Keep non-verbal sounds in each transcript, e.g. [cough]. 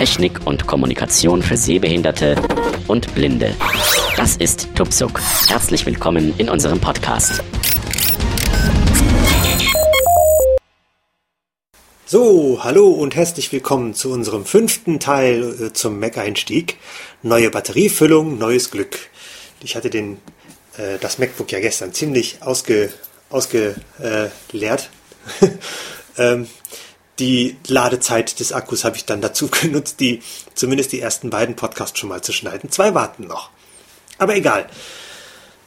Technik und Kommunikation für Sehbehinderte und Blinde. Das ist Tupsuk. Herzlich willkommen in unserem Podcast. So, hallo und herzlich willkommen zu unserem fünften Teil äh, zum Mac-Einstieg. Neue Batteriefüllung, neues Glück. Ich hatte den, äh, das MacBook ja gestern ziemlich ausge, ausgeleert. [laughs] ähm, die Ladezeit des Akkus habe ich dann dazu [laughs] genutzt, die zumindest die ersten beiden Podcasts schon mal zu schneiden. Zwei warten noch. Aber egal.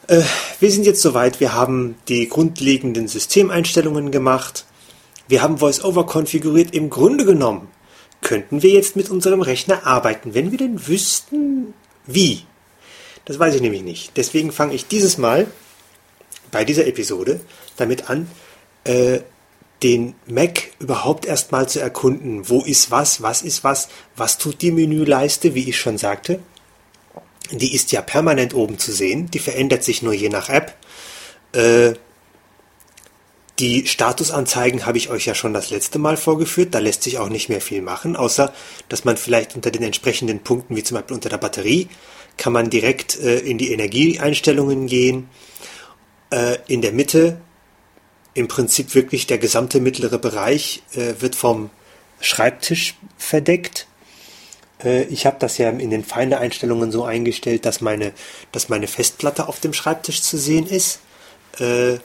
Äh, wir sind jetzt soweit. Wir haben die grundlegenden Systemeinstellungen gemacht. Wir haben VoiceOver konfiguriert. Im Grunde genommen könnten wir jetzt mit unserem Rechner arbeiten, wenn wir denn wüssten, wie. Das weiß ich nämlich nicht. Deswegen fange ich dieses Mal bei dieser Episode damit an, äh, den Mac überhaupt erstmal zu erkunden. Wo ist was? Was ist was? Was tut die Menüleiste, wie ich schon sagte? Die ist ja permanent oben zu sehen. Die verändert sich nur je nach App. Äh, die Statusanzeigen habe ich euch ja schon das letzte Mal vorgeführt. Da lässt sich auch nicht mehr viel machen, außer dass man vielleicht unter den entsprechenden Punkten, wie zum Beispiel unter der Batterie, kann man direkt äh, in die Energieeinstellungen gehen. Äh, in der Mitte im Prinzip wirklich der gesamte mittlere Bereich äh, wird vom Schreibtisch verdeckt. Äh, ich habe das ja in den Feinde-Einstellungen so eingestellt, dass meine, dass meine Festplatte auf dem Schreibtisch zu sehen ist. Äh,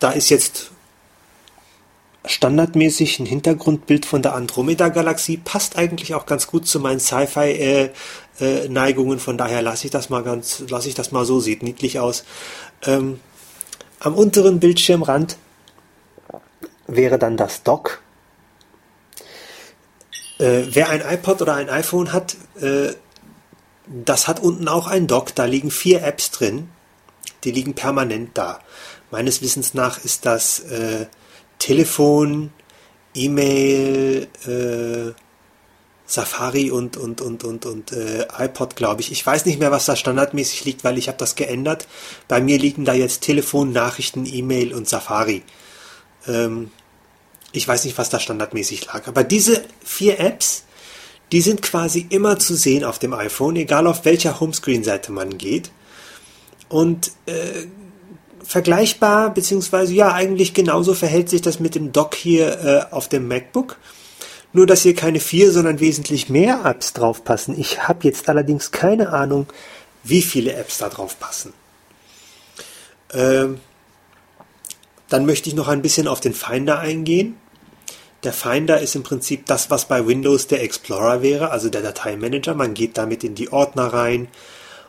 da ist jetzt standardmäßig ein Hintergrundbild von der Andromeda-Galaxie. Passt eigentlich auch ganz gut zu meinen Sci-Fi-Neigungen. Äh, äh, von daher lasse ich das mal ganz, lasse ich das mal so, sieht niedlich aus. Ähm, am unteren Bildschirmrand wäre dann das Dock. Äh, wer ein iPod oder ein iPhone hat, äh, das hat unten auch ein Dock. Da liegen vier Apps drin. Die liegen permanent da. Meines Wissens nach ist das äh, Telefon, E-Mail, äh, Safari und, und, und, und, und äh, iPod, glaube ich. Ich weiß nicht mehr, was da standardmäßig liegt, weil ich habe das geändert. Bei mir liegen da jetzt Telefon, Nachrichten, E-Mail und Safari. Ähm, ich weiß nicht, was da standardmäßig lag. Aber diese vier Apps, die sind quasi immer zu sehen auf dem iPhone, egal auf welcher Homescreen-Seite man geht. Und äh, vergleichbar, beziehungsweise ja, eigentlich genauso verhält sich das mit dem Dock hier äh, auf dem MacBook. Nur, dass hier keine vier, sondern wesentlich mehr Apps draufpassen. Ich habe jetzt allerdings keine Ahnung, wie viele Apps da drauf passen. Ähm, dann möchte ich noch ein bisschen auf den Finder eingehen. Der Finder ist im Prinzip das, was bei Windows der Explorer wäre, also der Dateimanager. Man geht damit in die Ordner rein,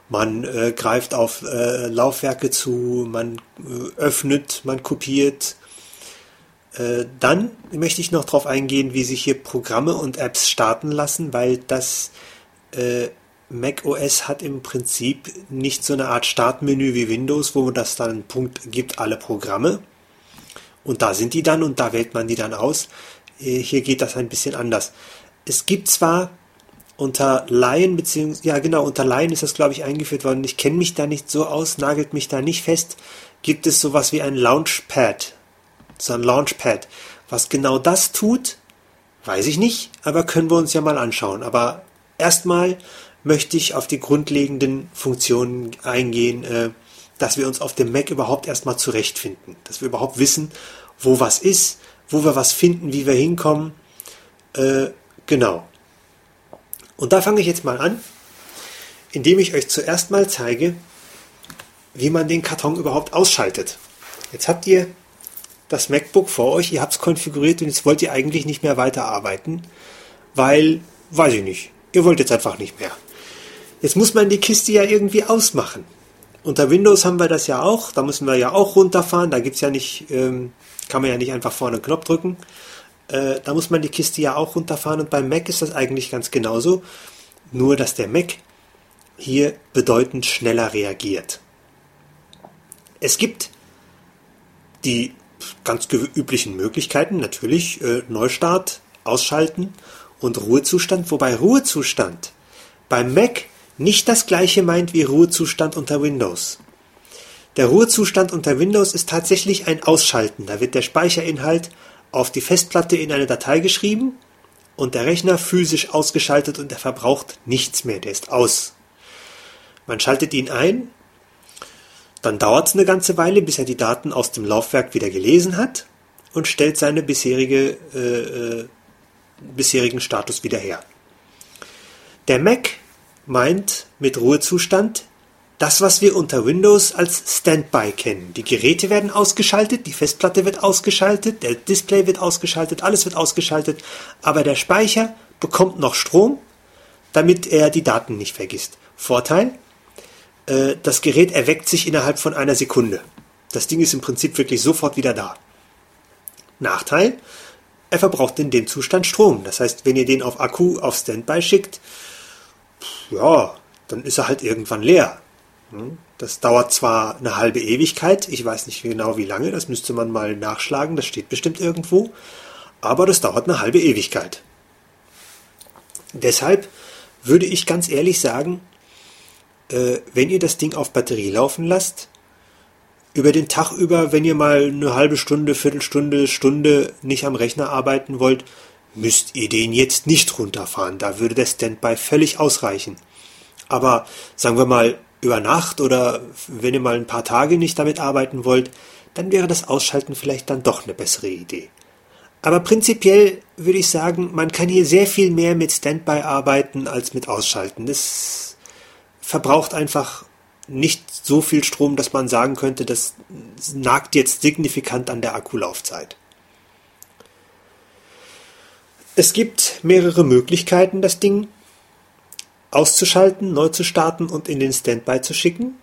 man äh, greift auf äh, Laufwerke zu, man äh, öffnet, man kopiert, dann möchte ich noch darauf eingehen, wie sich hier Programme und Apps starten lassen, weil das äh, Mac OS hat im Prinzip nicht so eine Art Startmenü wie Windows, wo das dann einen Punkt gibt, alle Programme. Und da sind die dann und da wählt man die dann aus. Äh, hier geht das ein bisschen anders. Es gibt zwar unter Lion, beziehungsweise, ja genau, unter Lion ist das glaube ich eingeführt worden. Ich kenne mich da nicht so aus, nagelt mich da nicht fest. Gibt es sowas wie ein Launchpad so ein Launchpad. Was genau das tut, weiß ich nicht, aber können wir uns ja mal anschauen. Aber erstmal möchte ich auf die grundlegenden Funktionen eingehen, äh, dass wir uns auf dem Mac überhaupt erstmal zurechtfinden, dass wir überhaupt wissen, wo was ist, wo wir was finden, wie wir hinkommen. Äh, genau. Und da fange ich jetzt mal an, indem ich euch zuerst mal zeige, wie man den Karton überhaupt ausschaltet. Jetzt habt ihr das MacBook vor euch, ihr habt es konfiguriert und jetzt wollt ihr eigentlich nicht mehr weiterarbeiten, weil, weiß ich nicht, ihr wollt jetzt einfach nicht mehr. Jetzt muss man die Kiste ja irgendwie ausmachen. Unter Windows haben wir das ja auch, da müssen wir ja auch runterfahren, da gibt's ja nicht, ähm, kann man ja nicht einfach vorne einen Knopf drücken. Äh, da muss man die Kiste ja auch runterfahren und beim Mac ist das eigentlich ganz genauso, nur dass der Mac hier bedeutend schneller reagiert. Es gibt die ganz üblichen Möglichkeiten, natürlich äh, Neustart, Ausschalten und Ruhezustand, wobei Ruhezustand beim Mac nicht das gleiche meint wie Ruhezustand unter Windows. Der Ruhezustand unter Windows ist tatsächlich ein Ausschalten. Da wird der Speicherinhalt auf die Festplatte in eine Datei geschrieben und der Rechner physisch ausgeschaltet und er verbraucht nichts mehr, der ist aus. Man schaltet ihn ein, dann dauert es eine ganze Weile, bis er die Daten aus dem Laufwerk wieder gelesen hat und stellt seine bisherige, äh, äh, bisherigen Status wieder her. Der Mac meint mit Ruhezustand das, was wir unter Windows als Standby kennen. Die Geräte werden ausgeschaltet, die Festplatte wird ausgeschaltet, der Display wird ausgeschaltet, alles wird ausgeschaltet, aber der Speicher bekommt noch Strom, damit er die Daten nicht vergisst. Vorteil, äh, das Gerät erweckt sich innerhalb von einer Sekunde. Das Ding ist im Prinzip wirklich sofort wieder da. Nachteil, er verbraucht in dem Zustand Strom. Das heißt, wenn ihr den auf Akku auf Standby schickt, ja, dann ist er halt irgendwann leer. Hm? Das dauert zwar eine halbe Ewigkeit, ich weiß nicht genau wie lange, das müsste man mal nachschlagen, das steht bestimmt irgendwo, aber das dauert eine halbe Ewigkeit. Deshalb würde ich ganz ehrlich sagen, äh, wenn ihr das Ding auf Batterie laufen lasst, über den Tag über, wenn ihr mal eine halbe Stunde, Viertelstunde, Stunde nicht am Rechner arbeiten wollt, müsst ihr den jetzt nicht runterfahren. Da würde der Standby völlig ausreichen. Aber sagen wir mal, über Nacht oder wenn ihr mal ein paar Tage nicht damit arbeiten wollt, dann wäre das Ausschalten vielleicht dann doch eine bessere Idee. Aber prinzipiell würde ich sagen, man kann hier sehr viel mehr mit Standby arbeiten als mit Ausschalten. Das verbraucht einfach nicht so viel Strom, dass man sagen könnte, das nagt jetzt signifikant an der Akkulaufzeit. Es gibt mehrere Möglichkeiten, das Ding auszuschalten, neu zu starten und in den Standby zu schicken.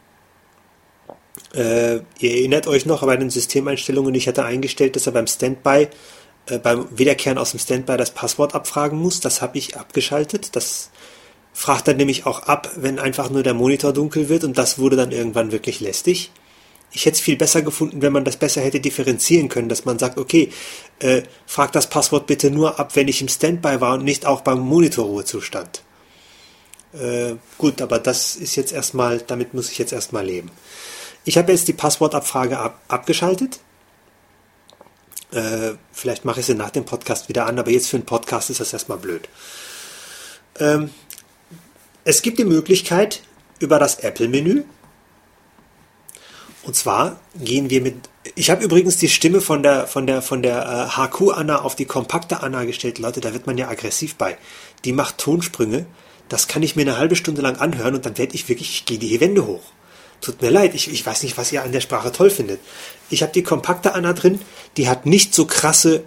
Äh, ihr erinnert euch noch bei den Systemeinstellungen, ich hatte eingestellt, dass er beim Standby, äh, beim Wiederkehren aus dem Standby das Passwort abfragen muss. Das habe ich abgeschaltet. Das fragt dann nämlich auch ab, wenn einfach nur der Monitor dunkel wird und das wurde dann irgendwann wirklich lästig. Ich hätte es viel besser gefunden, wenn man das besser hätte differenzieren können, dass man sagt, okay, äh, frag das Passwort bitte nur ab, wenn ich im Standby war und nicht auch beim Monitorruhezustand. Äh, gut, aber das ist jetzt erstmal, damit muss ich jetzt erstmal leben. Ich habe jetzt die Passwortabfrage ab, abgeschaltet. Äh, vielleicht mache ich sie nach dem Podcast wieder an, aber jetzt für einen Podcast ist das erstmal blöd. Ähm, es gibt die Möglichkeit über das Apple-Menü. Und zwar gehen wir mit. Ich habe übrigens die Stimme von der von der von der äh, HQ Anna auf die kompakte Anna gestellt. Leute, da wird man ja aggressiv bei. Die macht Tonsprünge das kann ich mir eine halbe Stunde lang anhören und dann werde ich wirklich, ich gehe die Wände hoch. Tut mir leid, ich, ich weiß nicht, was ihr an der Sprache toll findet. Ich habe die kompakte Anna drin, die hat nicht so krasse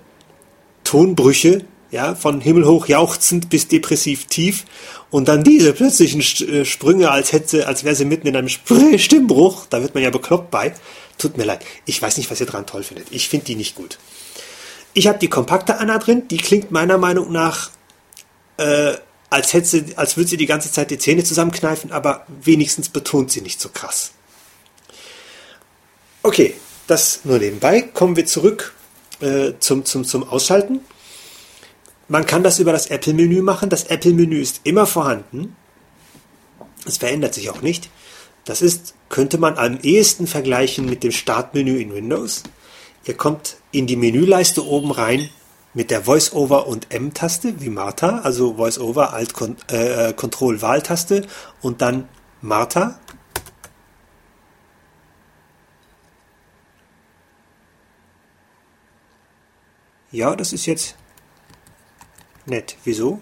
Tonbrüche, ja, von himmelhoch jauchzend bis depressiv tief und dann diese plötzlichen äh, Sprünge, als hätte, als wäre sie mitten in einem [laughs] Stimmbruch, da wird man ja bekloppt bei. Tut mir leid, ich weiß nicht, was ihr dran toll findet. Ich finde die nicht gut. Ich habe die kompakte Anna drin, die klingt meiner Meinung nach äh, als, hätte sie, als würde sie die ganze Zeit die Zähne zusammenkneifen, aber wenigstens betont sie nicht so krass. Okay, das nur nebenbei. Kommen wir zurück äh, zum, zum, zum Ausschalten. Man kann das über das Apple-Menü machen. Das Apple-Menü ist immer vorhanden. Es verändert sich auch nicht. Das ist, könnte man am ehesten vergleichen mit dem Startmenü in Windows. Ihr kommt in die Menüleiste oben rein mit der Voice-Over und M-Taste wie Martha, also Voice-Over, Alt, äh, äh, und dann Martha. Ja, das ist jetzt nett. Wieso?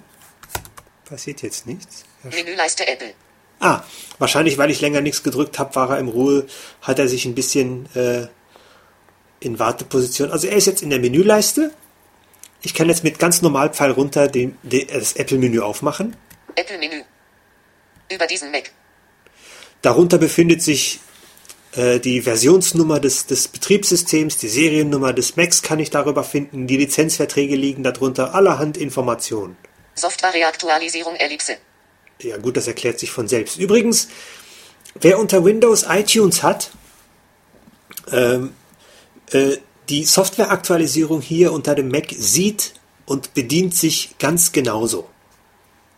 Passiert jetzt nichts. Menüleiste Apple. Ah, wahrscheinlich, weil ich länger nichts gedrückt habe, war er im Ruhe, hat er sich ein bisschen äh, in Warteposition. Also er ist jetzt in der Menüleiste ich kann jetzt mit ganz normal Pfeil runter den, den, das Apple-Menü aufmachen. Apple-Menü. Über diesen Mac. Darunter befindet sich äh, die Versionsnummer des, des Betriebssystems, die Seriennummer des Macs kann ich darüber finden, die Lizenzverträge liegen darunter, allerhand Informationen. Software-Reaktualisierung Ellipse. Ja gut, das erklärt sich von selbst. Übrigens, wer unter Windows iTunes hat, ähm, äh, die Softwareaktualisierung hier unter dem Mac sieht und bedient sich ganz genauso.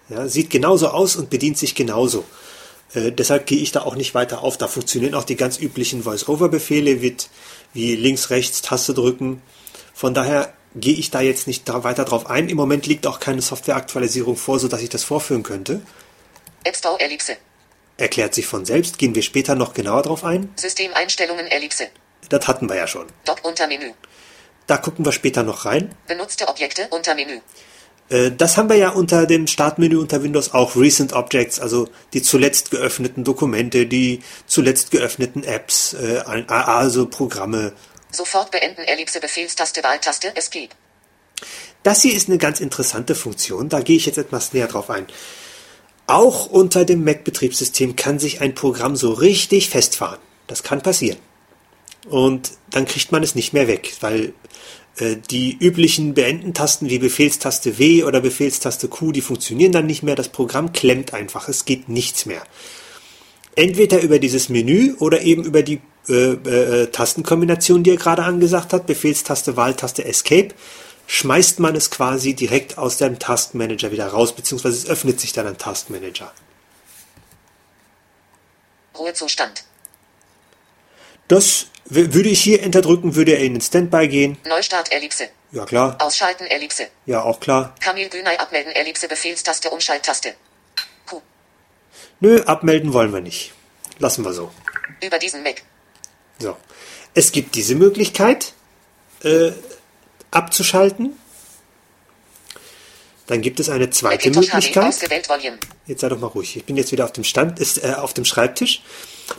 Ja, sieht genauso aus und bedient sich genauso. Äh, deshalb gehe ich da auch nicht weiter auf. Da funktionieren auch die ganz üblichen Voice-Over-Befehle wie links, rechts, Taste drücken. Von daher gehe ich da jetzt nicht da weiter drauf ein. Im Moment liegt auch keine Softwareaktualisierung vor, sodass ich das vorführen könnte. App Store Ellipse. Erklärt sich von selbst. Gehen wir später noch genauer drauf ein. Systemeinstellungen Ellipse. Das hatten wir ja schon. Dock unter Menü. Da gucken wir später noch rein. Benutzte Objekte unter Menü. Äh, Das haben wir ja unter dem Startmenü unter Windows auch Recent Objects, also die zuletzt geöffneten Dokumente, die zuletzt geöffneten Apps, äh, also Programme. Sofort beenden Ellipse Befehlstaste Wahltaste Escape. Das hier ist eine ganz interessante Funktion, da gehe ich jetzt etwas näher drauf ein. Auch unter dem Mac-Betriebssystem kann sich ein Programm so richtig festfahren. Das kann passieren. Und dann kriegt man es nicht mehr weg, weil die üblichen Beenden-Tasten wie Befehlstaste W oder Befehlstaste Q, die funktionieren dann nicht mehr. Das Programm klemmt einfach, es geht nichts mehr. Entweder über dieses Menü oder eben über die äh, äh, Tastenkombination, die er gerade angesagt hat, Befehlstaste, Wahltaste, Escape, schmeißt man es quasi direkt aus dem Taskmanager wieder raus, beziehungsweise es öffnet sich dann ein Taskmanager. Ruhezustand. Das würde ich hier Enter drücken, würde er in den Standby gehen. Neustart Ellipse. Ja klar, Ausschalten Ellipse. ja auch klar. Kamil Günay abmelden Ellipse Befehlstaste Umschalttaste. Q. Nö, abmelden wollen wir nicht. Lassen wir so. Über diesen Mac. So. Es gibt diese Möglichkeit, äh, abzuschalten. Dann gibt es eine zweite Möglichkeit. Jetzt sei doch mal ruhig. Ich bin jetzt wieder auf dem Stand, ist äh, auf dem Schreibtisch.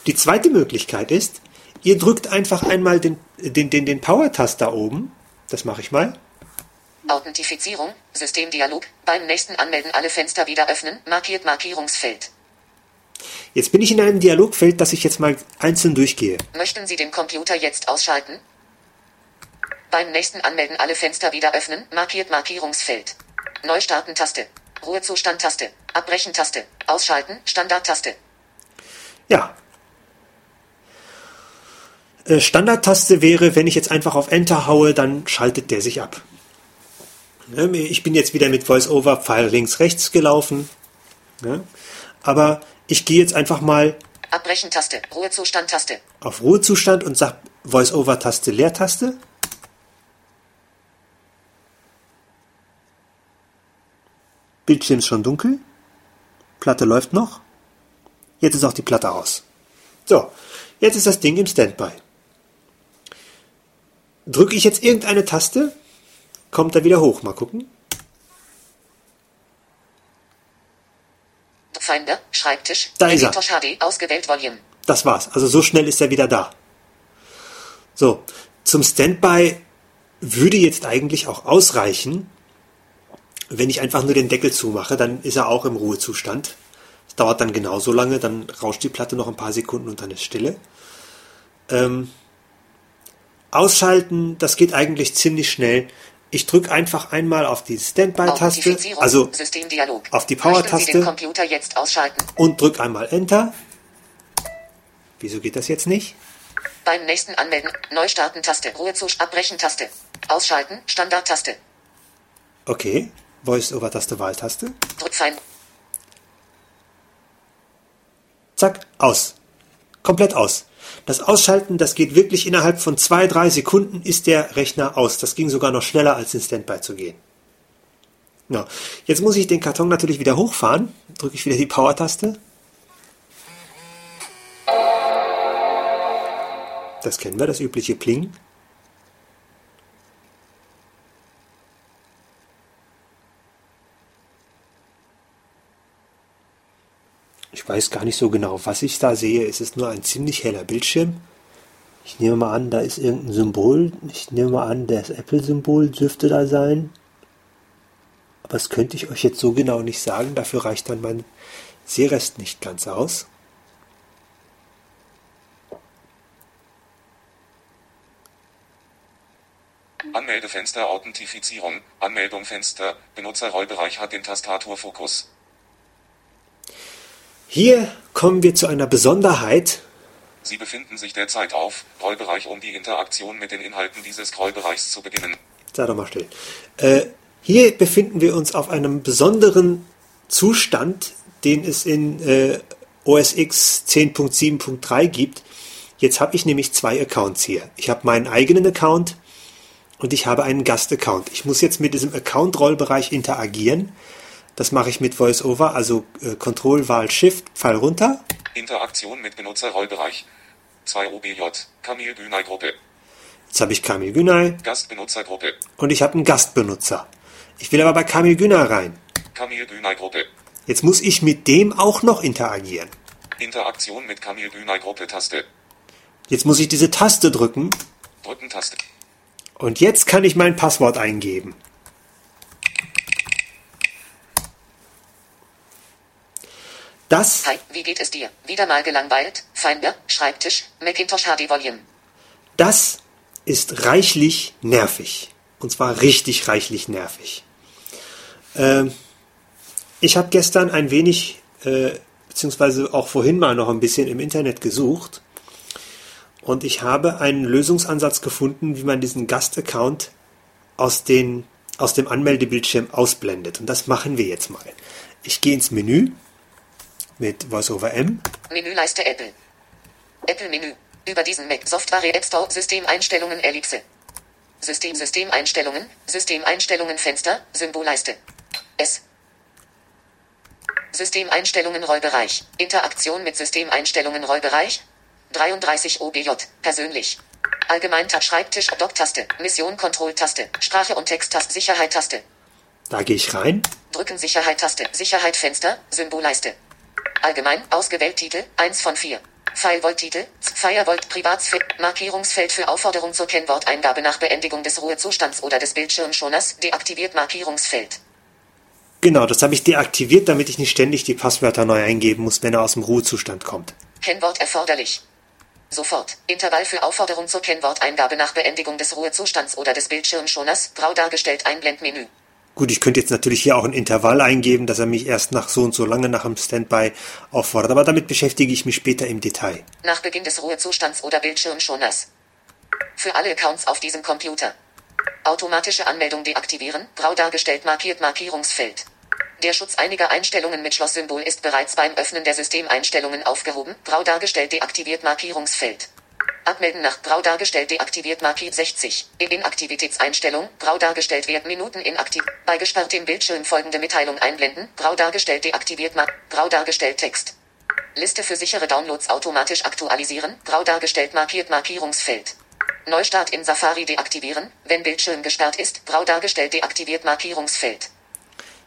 Die zweite Möglichkeit ist, ihr drückt einfach einmal den, den, den, den Power-Taster oben. Das mache ich mal. Authentifizierung. Systemdialog. Beim nächsten Anmelden alle Fenster wieder öffnen. Markiert Markierungsfeld. Jetzt bin ich in einem Dialogfeld, das ich jetzt mal einzeln durchgehe. Möchten Sie den Computer jetzt ausschalten? Beim nächsten Anmelden alle Fenster wieder öffnen. Markiert Markierungsfeld. Neustarten-Taste. Ruhezustand-Taste. Abbrechen-Taste. Ausschalten. Standard-Taste. Ja. Äh, Standardtaste wäre, wenn ich jetzt einfach auf Enter haue, dann schaltet der sich ab. Ne, Ich bin jetzt wieder mit VoiceOver Pfeil links rechts gelaufen. Ne? Aber ich gehe jetzt einfach mal Abbrechen-Taste. Ruhezustand-Taste. auf Ruhezustand und sage VoiceOver-Taste Leertaste. Bildschirm ist schon dunkel. Platte läuft noch. Jetzt ist auch die Platte aus. So, jetzt ist das Ding im Standby. Drücke ich jetzt irgendeine Taste, kommt er wieder hoch. Mal gucken. Finder. Schreibtisch. Da ist er. HD. Ausgewählt Volume. Das war's. Also so schnell ist er wieder da. So, zum Standby würde jetzt eigentlich auch ausreichen, wenn ich einfach nur den Deckel zumache, dann ist er auch im Ruhezustand. Das dauert dann genauso lange, dann rauscht die Platte noch ein paar Sekunden und dann ist Stille. Ähm, ausschalten, das geht eigentlich ziemlich schnell. Ich drücke einfach einmal auf die Standby-Taste, also auf die Power-Taste. und drücke einmal Enter. Wieso geht das jetzt nicht? Beim nächsten Anmelden. Neustarten-Taste. Ruhezustand. Abbrechen-Taste. Ausschalten. Standard-Taste. Okay, Voice-Over-Taste, Wahltaste. Drückfein. Zack, aus. Komplett aus. Das Ausschalten, das geht wirklich innerhalb von zwei, drei Sekunden ist der Rechner aus. Das ging sogar noch schneller, als in Standby zu gehen. Ja. Jetzt muss ich den Karton natürlich wieder hochfahren. Drücke ich wieder die Power-Taste. Das kennen wir, das übliche Pling. Weiß gar nicht so genau, was ich da sehe. Es ist nur ein ziemlich heller Bildschirm. Ich nehme mal an, da ist irgendein Symbol. Ich nehme mal an, das Apple-Symbol dürfte da sein. Aber das könnte ich euch jetzt so genau nicht sagen. Dafür reicht dann mein Sehrest nicht ganz aus. Anmeldefenster Authentifizierung, Anmeldung Fenster, Benutzerrollbereich hat den Tastaturfokus. Hier kommen wir zu einer Besonderheit. Sie befinden sich derzeit auf Rollbereich, um die Interaktion mit den Inhalten dieses Rollbereichs zu beginnen. Sei doch mal still. Äh, hier befinden wir uns auf einem besonderen Zustand, den es in äh, OS X 10.7.3 gibt. Jetzt habe ich nämlich zwei Accounts hier. Ich habe meinen eigenen Account und ich habe einen Gast-Account. Ich muss jetzt mit diesem Account-Rollbereich interagieren. Das mache ich mit VoiceOver, also äh, Control, Wahl, Shift, Pfeil runter. Interaktion mit Benutzerrollbereich. 2 OBJ. Kamil Günay Gruppe. Jetzt habe ich Kamil Günay Gastbenutzergruppe. und ich habe einen Gastbenutzer. Ich will aber bei Kamil Günay rein. Kamil Günay Gruppe. Jetzt muss ich mit dem auch noch interagieren. Interaktion mit Kamil Günay Gruppe Taste. Jetzt muss ich diese Taste drücken Drücken Taste. und jetzt kann ich mein Passwort eingeben. Das Hi, wie geht es dir? Wieder mal gelangweilt? Finder, Schreibtisch, Macintosh HD Volume. Das ist reichlich nervig. Und zwar richtig reichlich nervig. Ähm, ich habe gestern ein wenig, äh, beziehungsweise auch vorhin mal noch ein bisschen im Internet gesucht. Und ich habe einen Lösungsansatz gefunden, wie man diesen Gastaccount aus, den, aus dem Anmeldebildschirm ausblendet. Und das machen wir jetzt mal. Ich gehe ins Menü mit VoiceOver M. Menüleiste Apple. Apple Menü. Über diesen Mac Software App Store Systemeinstellungen Ellipse. System Systemeinstellungen, Systemeinstellungen Fenster, Symbolleiste. S. Systemeinstellungen Rollbereich. Interaktion mit Systemeinstellungen Rollbereich. 33 OBJ. Persönlich. Allgemein Tab Schreibtisch Dock-Taste. Mission Control-Taste. Sprache und Text-Taste. Sicherheit-Taste. Da gehe ich rein. Drücken Sicherheit-Taste. Sicherheit Fenster. Symbolleiste. Allgemein. Ausgewählt Titel. 1 von 4. Firewall-Titel. Firewall Privatsfeld. Markierungsfeld für Aufforderung zur Kennworteingabe nach Beendigung des Ruhezustands oder des Bildschirmschoners. Deaktiviert Markierungsfeld. Genau, das habe ich deaktiviert, damit ich nicht ständig die Passwörter neu eingeben muss, wenn er aus dem Ruhezustand kommt. Kennwort erforderlich. Sofort. Intervall für Aufforderung zur Kennworteingabe nach Beendigung des Ruhezustands oder des Bildschirmschoners. Grau dargestellt Einblendmenü. Gut, ich könnte jetzt natürlich hier auch ein Intervall eingeben, dass er mich erst nach so und so lange nach dem Standby auffordert, aber damit beschäftige ich mich später im Detail. Nach Beginn des Ruhezustands oder Bildschirmschoners. Für alle Accounts auf diesem Computer. Automatische Anmeldung deaktivieren. Grau dargestellt markiert Markierungsfeld. Der Schutz einiger Einstellungen mit Schlosssymbol ist bereits beim Öffnen der Systemeinstellungen aufgehoben. Grau dargestellt deaktiviert Markierungsfeld. Abmelden nach Grau dargestellt deaktiviert markiert 60. In Inaktivitätseinstellung Grau dargestellt Wert Minuten inaktiv. Bei gesperrtem Bildschirm folgende Mitteilung einblenden. Grau dargestellt deaktiviert Mar Grau dargestellt Text. Liste für sichere Downloads automatisch aktualisieren. Grau dargestellt markiert Markierungsfeld. Neustart in Safari deaktivieren. Wenn Bildschirm gesperrt ist, grau dargestellt deaktiviert Markierungsfeld.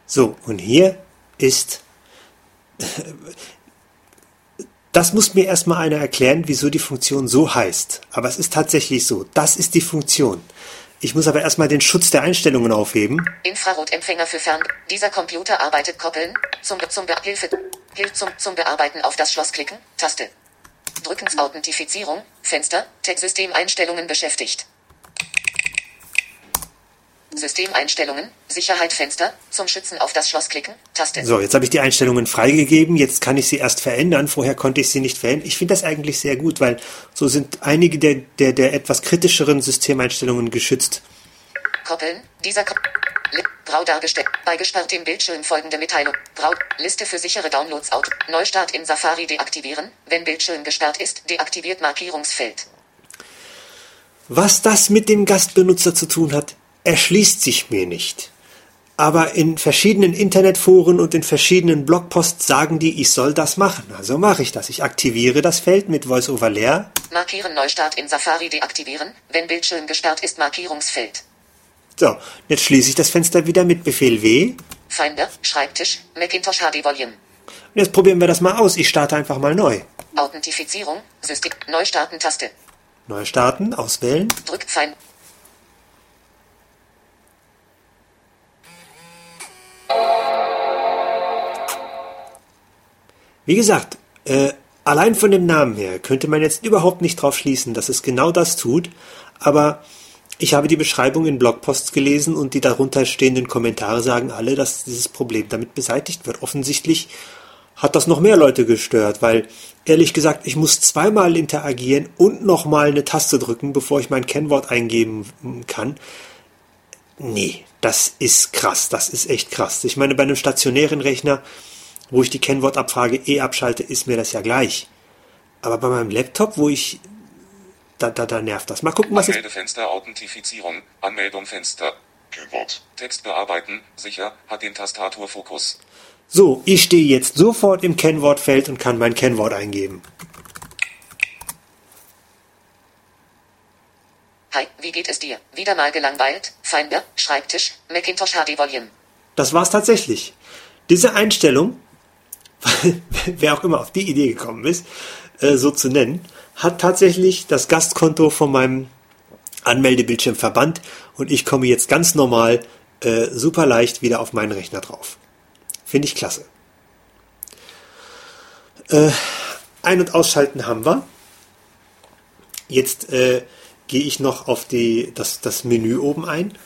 So, und hier ist. [laughs] Das muss mir erstmal einer erklären, wieso die Funktion so heißt. Aber es ist tatsächlich so. Das ist die Funktion. Ich muss aber erstmal den Schutz der Einstellungen aufheben. Infrarotempfänger für Fern. Dieser Computer arbeitet koppeln. Zum, zum Be Hilfe. Hilf zum, zum Bearbeiten auf das Schloss klicken. Taste. Drücken Authentifizierung. Fenster. Tech-Systemeinstellungen beschäftigt. Systemeinstellungen. Sicherheit Fenster. Zum Schützen auf das Schloss klicken. Taste. So, jetzt habe ich die Einstellungen freigegeben. Jetzt kann ich sie erst verändern. Vorher konnte ich sie nicht verändern. Ich finde das eigentlich sehr gut, weil so sind einige der, der, der etwas kritischeren Systemeinstellungen geschützt. Koppeln. Dieser Ko Li Grau dargestellt. Bei gesperrtem Bildschirm folgende Mitteilung. Grau. Liste für sichere Downloads Auto. Neustart in Safari deaktivieren. Wenn Bildschirm gesperrt ist, deaktiviert Markierungsfeld. Was das mit dem Gastbenutzer zu tun hat, erschließt sich mir nicht. Aber in verschiedenen Internetforen und in verschiedenen Blogposts sagen die, ich soll das machen. Also mache ich das. Ich aktiviere das Feld mit VoiceOver leer. Markieren Neustart in Safari deaktivieren. Wenn Bildschirm gesperrt ist, Markierungsfeld. So, jetzt schließe ich das Fenster wieder mit Befehl W. Finder. Schreibtisch. Macintosh HD Volume. Und jetzt probieren wir das mal aus. Ich starte einfach mal neu. Authentifizierung. System. Neustarten Taste. Neu starten, auswählen. Drückt Fein. Wie gesagt, äh, allein von dem Namen her könnte man jetzt überhaupt nicht drauf schließen, dass es genau das tut, aber ich habe die Beschreibung in Blogposts gelesen und die darunter stehenden Kommentare sagen alle, dass dieses Problem damit beseitigt wird. Offensichtlich hat das noch mehr Leute gestört, weil ehrlich gesagt, ich muss zweimal interagieren und nochmal eine Taste drücken, bevor ich mein Kennwort eingeben kann. Nee, das ist krass, das ist echt krass. Ich meine, bei einem stationären Rechner, wo ich die Kennwortabfrage eh abschalte, ist mir das ja gleich. Aber bei meinem Laptop, wo ich da, da, da nervt das. Mal gucken, was es Anmeldefenster Authentifizierung, Anmeldung Fenster. Kennwort. Text bearbeiten, sicher, hat den Tastaturfokus. So, ich stehe jetzt sofort im Kennwortfeld und kann mein Kennwort eingeben. Hi, wie geht es dir? Wieder mal gelangweilt? Finder, Schreibtisch, Macintosh HD Volume. Das war's tatsächlich. Diese Einstellung, [laughs] wer auch immer auf die Idee gekommen ist, äh, so zu nennen, hat tatsächlich das Gastkonto von meinem Anmeldebildschirm verbannt und ich komme jetzt ganz normal, äh, super leicht wieder auf meinen Rechner drauf. Finde ich klasse. Äh, ein- und ausschalten haben wir. Jetzt äh, gehe ich noch auf die, das, das Menü oben ein.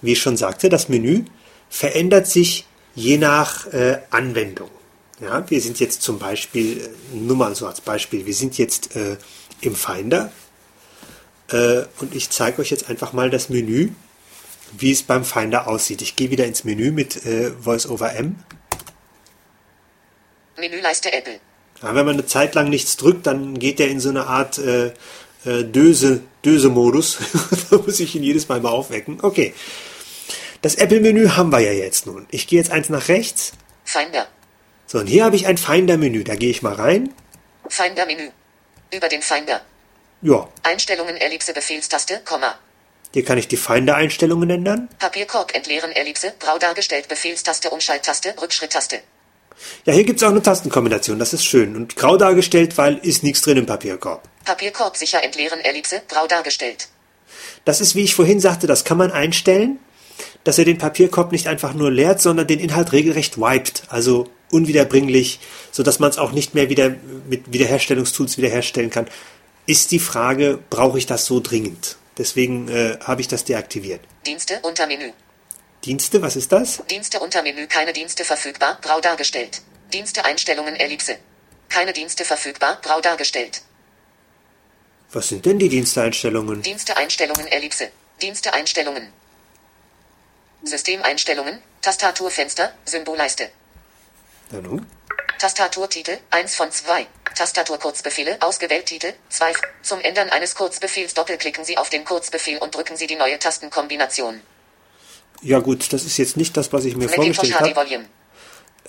Wie ich schon sagte, das Menü verändert sich je nach äh, Anwendung. Ja, wir sind jetzt zum Beispiel, nur mal so als Beispiel, wir sind jetzt äh, im Finder äh, und ich zeige euch jetzt einfach mal das Menü, wie es beim Finder aussieht. Ich gehe wieder ins Menü mit äh, VoiceOver-M. Menüleiste Apple. Ja, wenn man eine Zeit lang nichts drückt, dann geht der in so eine Art äh, äh, Döse, Döse-Modus. [laughs] da muss ich ihn jedes Mal mal aufwecken. Okay. Das Apple-Menü haben wir ja jetzt nun. Ich gehe jetzt eins nach rechts. Finder. So, und hier habe ich ein Finder-Menü. Da gehe ich mal rein. Finder Menü. Über den Finder. Ja, Einstellungen Ellipse Befehlstaste, Komma. hier kann ich die Finder-Einstellungen ändern. Papierkorb entleeren Ellipse, grau dargestellt Befehlstaste, Umschalttaste, Rückschritttaste. Ja, hier gibt es auch eine Tastenkombination. Das ist schön. Und grau dargestellt, weil ist nichts drin im Papierkorb. Papierkorb sicher entleeren Ellipse, grau dargestellt. Das ist, wie ich vorhin sagte, das kann man einstellen, dass er den Papierkorb nicht einfach nur leert, sondern den Inhalt regelrecht wiped, also unwiederbringlich, sodass man es auch nicht mehr wieder mit Wiederherstellungstools wiederherstellen kann. Ist die Frage, brauche ich das so dringend? Deswegen äh, habe ich das deaktiviert. Dienste unter Menü. Dienste, was ist das? Dienste unter Menü keine Dienste verfügbar, grau dargestellt. Dienste Einstellungen Ellipse. Keine Dienste verfügbar, grau dargestellt. Was sind denn die Diensteinstellungen? Dienste Einstellungen Ellipse. Dienste Einstellungen. Systemeinstellungen, Tastaturfenster, Symbolleiste. Na nun? Tastaturtitel 1 von 2. Tastaturkurzbefehle ausgewählt Titel 2. Zum Ändern eines Kurzbefehls doppelklicken Sie auf den Kurzbefehl und drücken Sie die neue Tastenkombination. Ja gut, das ist jetzt nicht das, was ich mir Macintosh vorgestellt habe.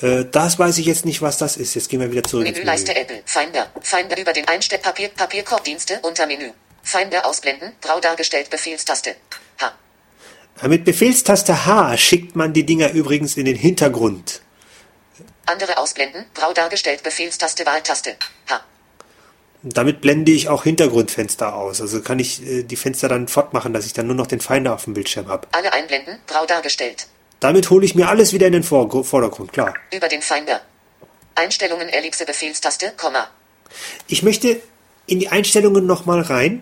Äh, das weiß ich jetzt nicht, was das ist. Jetzt gehen wir wieder zurück Menüleiste Menü. Apple. Finder. Finder über den Einstell Papier Papierkorbdienste unter Menü. Finder ausblenden. Grau dargestellt Befehlstaste. H. Mit Befehlstaste H schickt man die Dinger übrigens in den Hintergrund. Andere ausblenden. Grau dargestellt Befehlstaste Wahltaste. H. Damit blende ich auch Hintergrundfenster aus. Also kann ich äh, die Fenster dann fortmachen, dass ich dann nur noch den Finder auf dem Bildschirm habe. Alle einblenden. Grau dargestellt. Damit hole ich mir alles wieder in den Vor Vordergrund, klar. Über den Finder. Einstellungen Ellipse Befehlstaste, Komma. Ich möchte in die Einstellungen nochmal rein.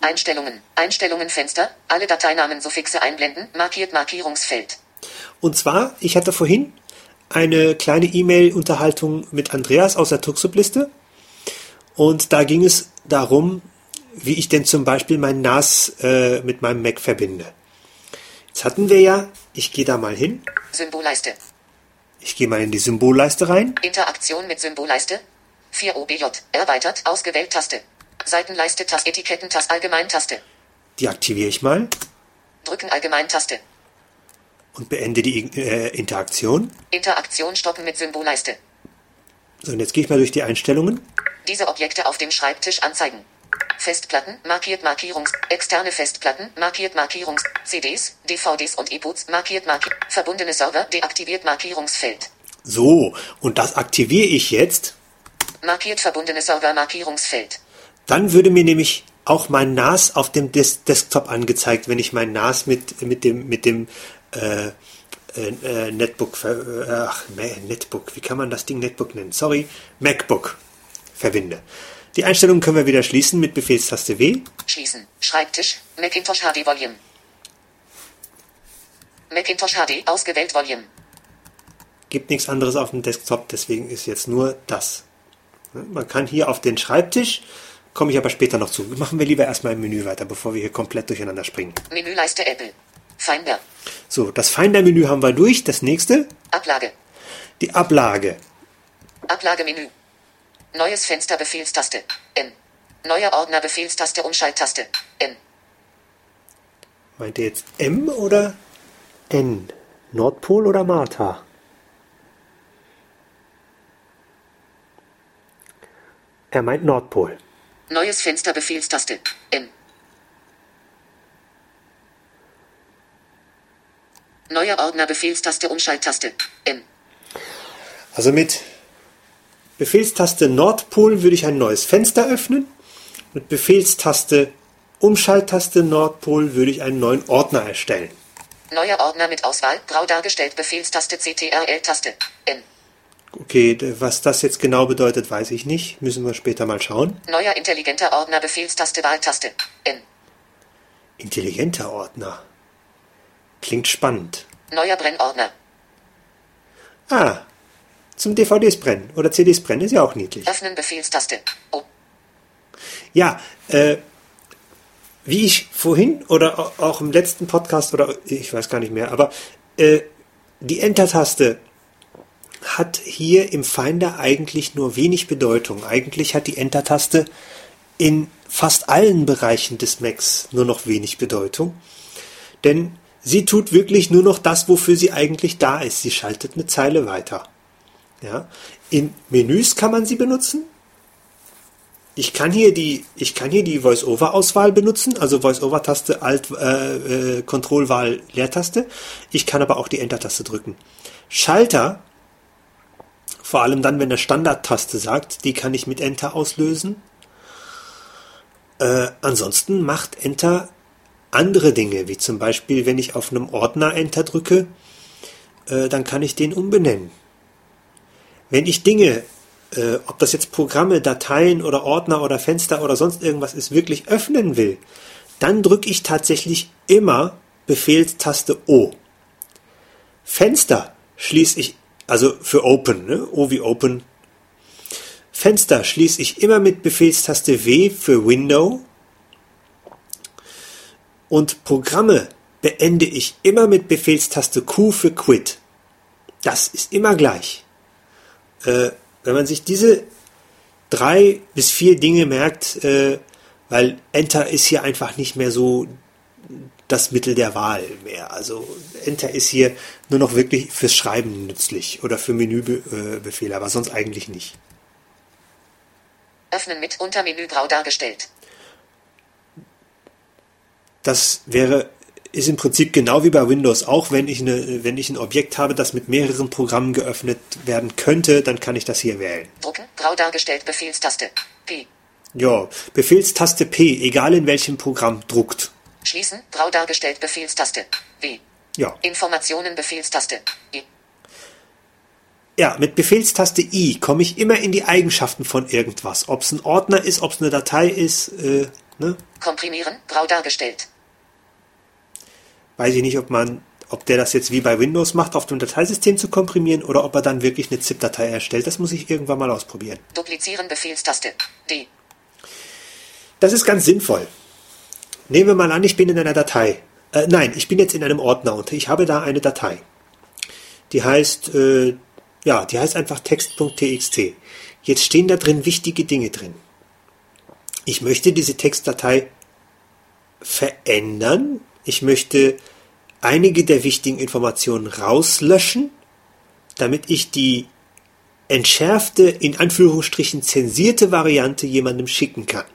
Einstellungen. Einstellungen Fenster. Alle Dateinamen Suffixe einblenden. Markiert Markierungsfeld. Und zwar, ich hatte vorhin eine kleine E-Mail-Unterhaltung mit Andreas aus der Tuxup-Liste. Und da ging es darum, wie ich denn zum Beispiel mein NAS äh, mit meinem Mac verbinde. Jetzt hatten wir ja, ich gehe da mal hin, Symbolleiste. ich gehe mal in die Symbolleiste rein. Interaktion mit Symbolleiste. 4 OBJ. Erweitert. Ausgewählt Taste. Seitenleiste Taste. Etikettentaste. Allgemeintaste. Die aktiviere ich mal Drücken Allgemeintaste. Und beende die äh, Interaktion. Interaktion stoppen mit Symbolleiste. So, und jetzt gehe ich mal durch die Einstellungen. Diese Objekte auf dem Schreibtisch anzeigen. Festplatten, markiert Markierungs, externe Festplatten, markiert Markierungs, CDs, DVDs und E-Boots, markiert Markier, verbundene Server, deaktiviert Markierungsfeld. So, und das aktiviere ich jetzt. Markiert verbundene Server Markierungsfeld. Dann würde mir nämlich auch mein NAS auf dem Des Desktop angezeigt, wenn ich mein NAS mit, mit dem, mit dem äh, äh, äh, Netbook, äh, ach, Netbook, wie kann man das Ding Netbook nennen? Sorry, MacBook verbinde. Die Einstellungen können wir wieder schließen mit Befehlstaste W. Schließen. Schreibtisch, Macintosh HD Volume. Macintosh HD, ausgewählt Volume. Gibt nichts anderes auf dem Desktop, deswegen ist jetzt nur das. Man kann hier auf den Schreibtisch, komme ich aber später noch zu. Machen wir lieber erstmal im Menü weiter, bevor wir hier komplett durcheinander springen. Menüleiste Apple. Finder. So, das Finder-Menü haben wir durch. Das nächste, Ablage. die Ablage. Ablagemenü. Neues Fenster Befehlstaste. N. Neuer Ordner Befehlstaste Umschalttaste. N. Meint ihr jetzt M oder N? Nordpol oder Martha? Er meint Nordpol. Neues Fenster Befehlstaste. N. Neuer Ordner Befehlstaste Umschalttaste. N. Also mit Befehlstaste Nordpol würde ich ein neues Fenster öffnen. Mit Befehlstaste Umschalttaste Nordpol würde ich einen neuen Ordner erstellen. Neuer Ordner mit Auswahl. Grau dargestellt. Befehlstaste CTRL-Taste. N. Okay, was das jetzt genau bedeutet, weiß ich nicht. Müssen wir später mal schauen. Neuer intelligenter Ordner Befehlstaste Wahltaste. N. Intelligenter Ordner. Klingt spannend. Neuer Brennordner. Ah, zum DVDs brennen oder CDs brennen ist ja auch niedlich. Öffnen Befehlstaste. O. Ja, äh, wie ich vorhin oder au- auch im letzten Podcast oder ich weiß gar nicht mehr, aber äh, die Enter-Taste hat hier im Finder eigentlich nur wenig Bedeutung. Eigentlich hat die Enter-Taste in fast allen Bereichen des Macs nur noch wenig Bedeutung. Denn sie tut wirklich nur noch das, wofür sie eigentlich da ist. Sie schaltet eine Zeile weiter. Ja? In Menüs kann man sie benutzen. Ich kann hier die, ich kann hier die Voice-Over-Auswahl benutzen, also Voice-Over-Taste, Alt, äh, äh, Control-Wahl, Leertaste. Ich kann aber auch die Enter-Taste drücken. Schalter, vor allem dann, wenn der Standard-Taste sagt, die kann ich mit Enter auslösen. Äh, ansonsten macht Enter andere Dinge, wie zum Beispiel, wenn ich auf einem Ordner Enter drücke, äh, dann kann ich den umbenennen. Wenn ich Dinge, äh, ob das jetzt Programme, Dateien oder Ordner oder Fenster oder sonst irgendwas ist, wirklich öffnen will, dann drücke ich tatsächlich immer Befehlstaste O. Fenster schließe ich, also für Open, ne? O wie Open. Fenster schließe ich immer mit Befehlstaste W für Window. Und Programme beende ich immer mit Befehlstaste Q für Quit. Das ist immer gleich. Äh, wenn man sich diese drei bis vier Dinge merkt, äh, weil Enter ist hier einfach nicht mehr so das Mittel der Wahl mehr. Also Enter ist hier nur noch wirklich fürs Schreiben nützlich oder für Menübefehle, aber sonst eigentlich nicht. Öffnen mit Untermenü grau dargestellt. Das wäre ist im Prinzip genau wie bei Windows auch, wenn ich, eine, wenn ich ein Objekt habe, das mit mehreren Programmen geöffnet werden könnte, dann kann ich das hier wählen. Drucken grau dargestellt Befehlstaste. P. Ja, Befehlstaste P, egal in welchem Programm, druckt. Schließen grau dargestellt Befehlstaste. W. Ja. Informationen Befehlstaste. I. Ja, mit Befehlstaste I komme ich immer in die Eigenschaften von irgendwas. Ob es ein Ordner ist, ob es eine Datei ist, äh, ne? Komprimieren grau dargestellt. Weiß ich nicht, ob man, ob der das jetzt wie bei Windows macht, auf dem Dateisystem zu komprimieren oder ob er dann wirklich eine ZIP-Datei erstellt. Das muss ich irgendwann mal ausprobieren. Duplizieren Befehlstaste. D. Das ist ganz sinnvoll. Nehmen wir mal an, ich bin in einer Datei. Äh, nein, ich bin jetzt in einem Ordner und ich habe da eine Datei. Die heißt, äh, ja, die heißt einfach text.txt. Jetzt stehen da drin wichtige Dinge drin. Ich möchte diese Textdatei verändern. Ich möchte einige der wichtigen Informationen rauslöschen, damit ich die entschärfte, in Anführungsstrichen zensierte Variante jemandem schicken kann.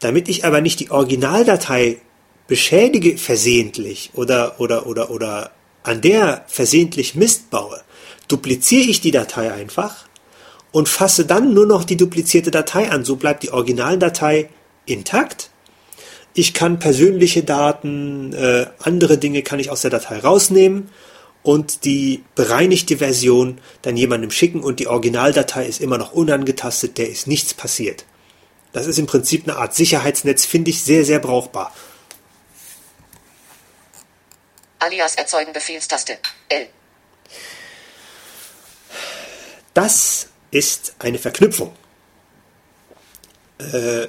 Damit ich aber nicht die Originaldatei beschädige versehentlich oder, oder, oder, oder an der versehentlich Mist baue, dupliziere ich die Datei einfach und fasse dann nur noch die duplizierte Datei an. So bleibt die Originaldatei intakt. Ich kann persönliche Daten, äh, andere Dinge kann ich aus der Datei rausnehmen und die bereinigte Version dann jemandem schicken und die Originaldatei ist immer noch unangetastet, der ist nichts passiert. Das ist im Prinzip eine Art Sicherheitsnetz, finde ich sehr, sehr brauchbar. Alias erzeugen Befehlstaste. L. Das ist eine Verknüpfung. Äh,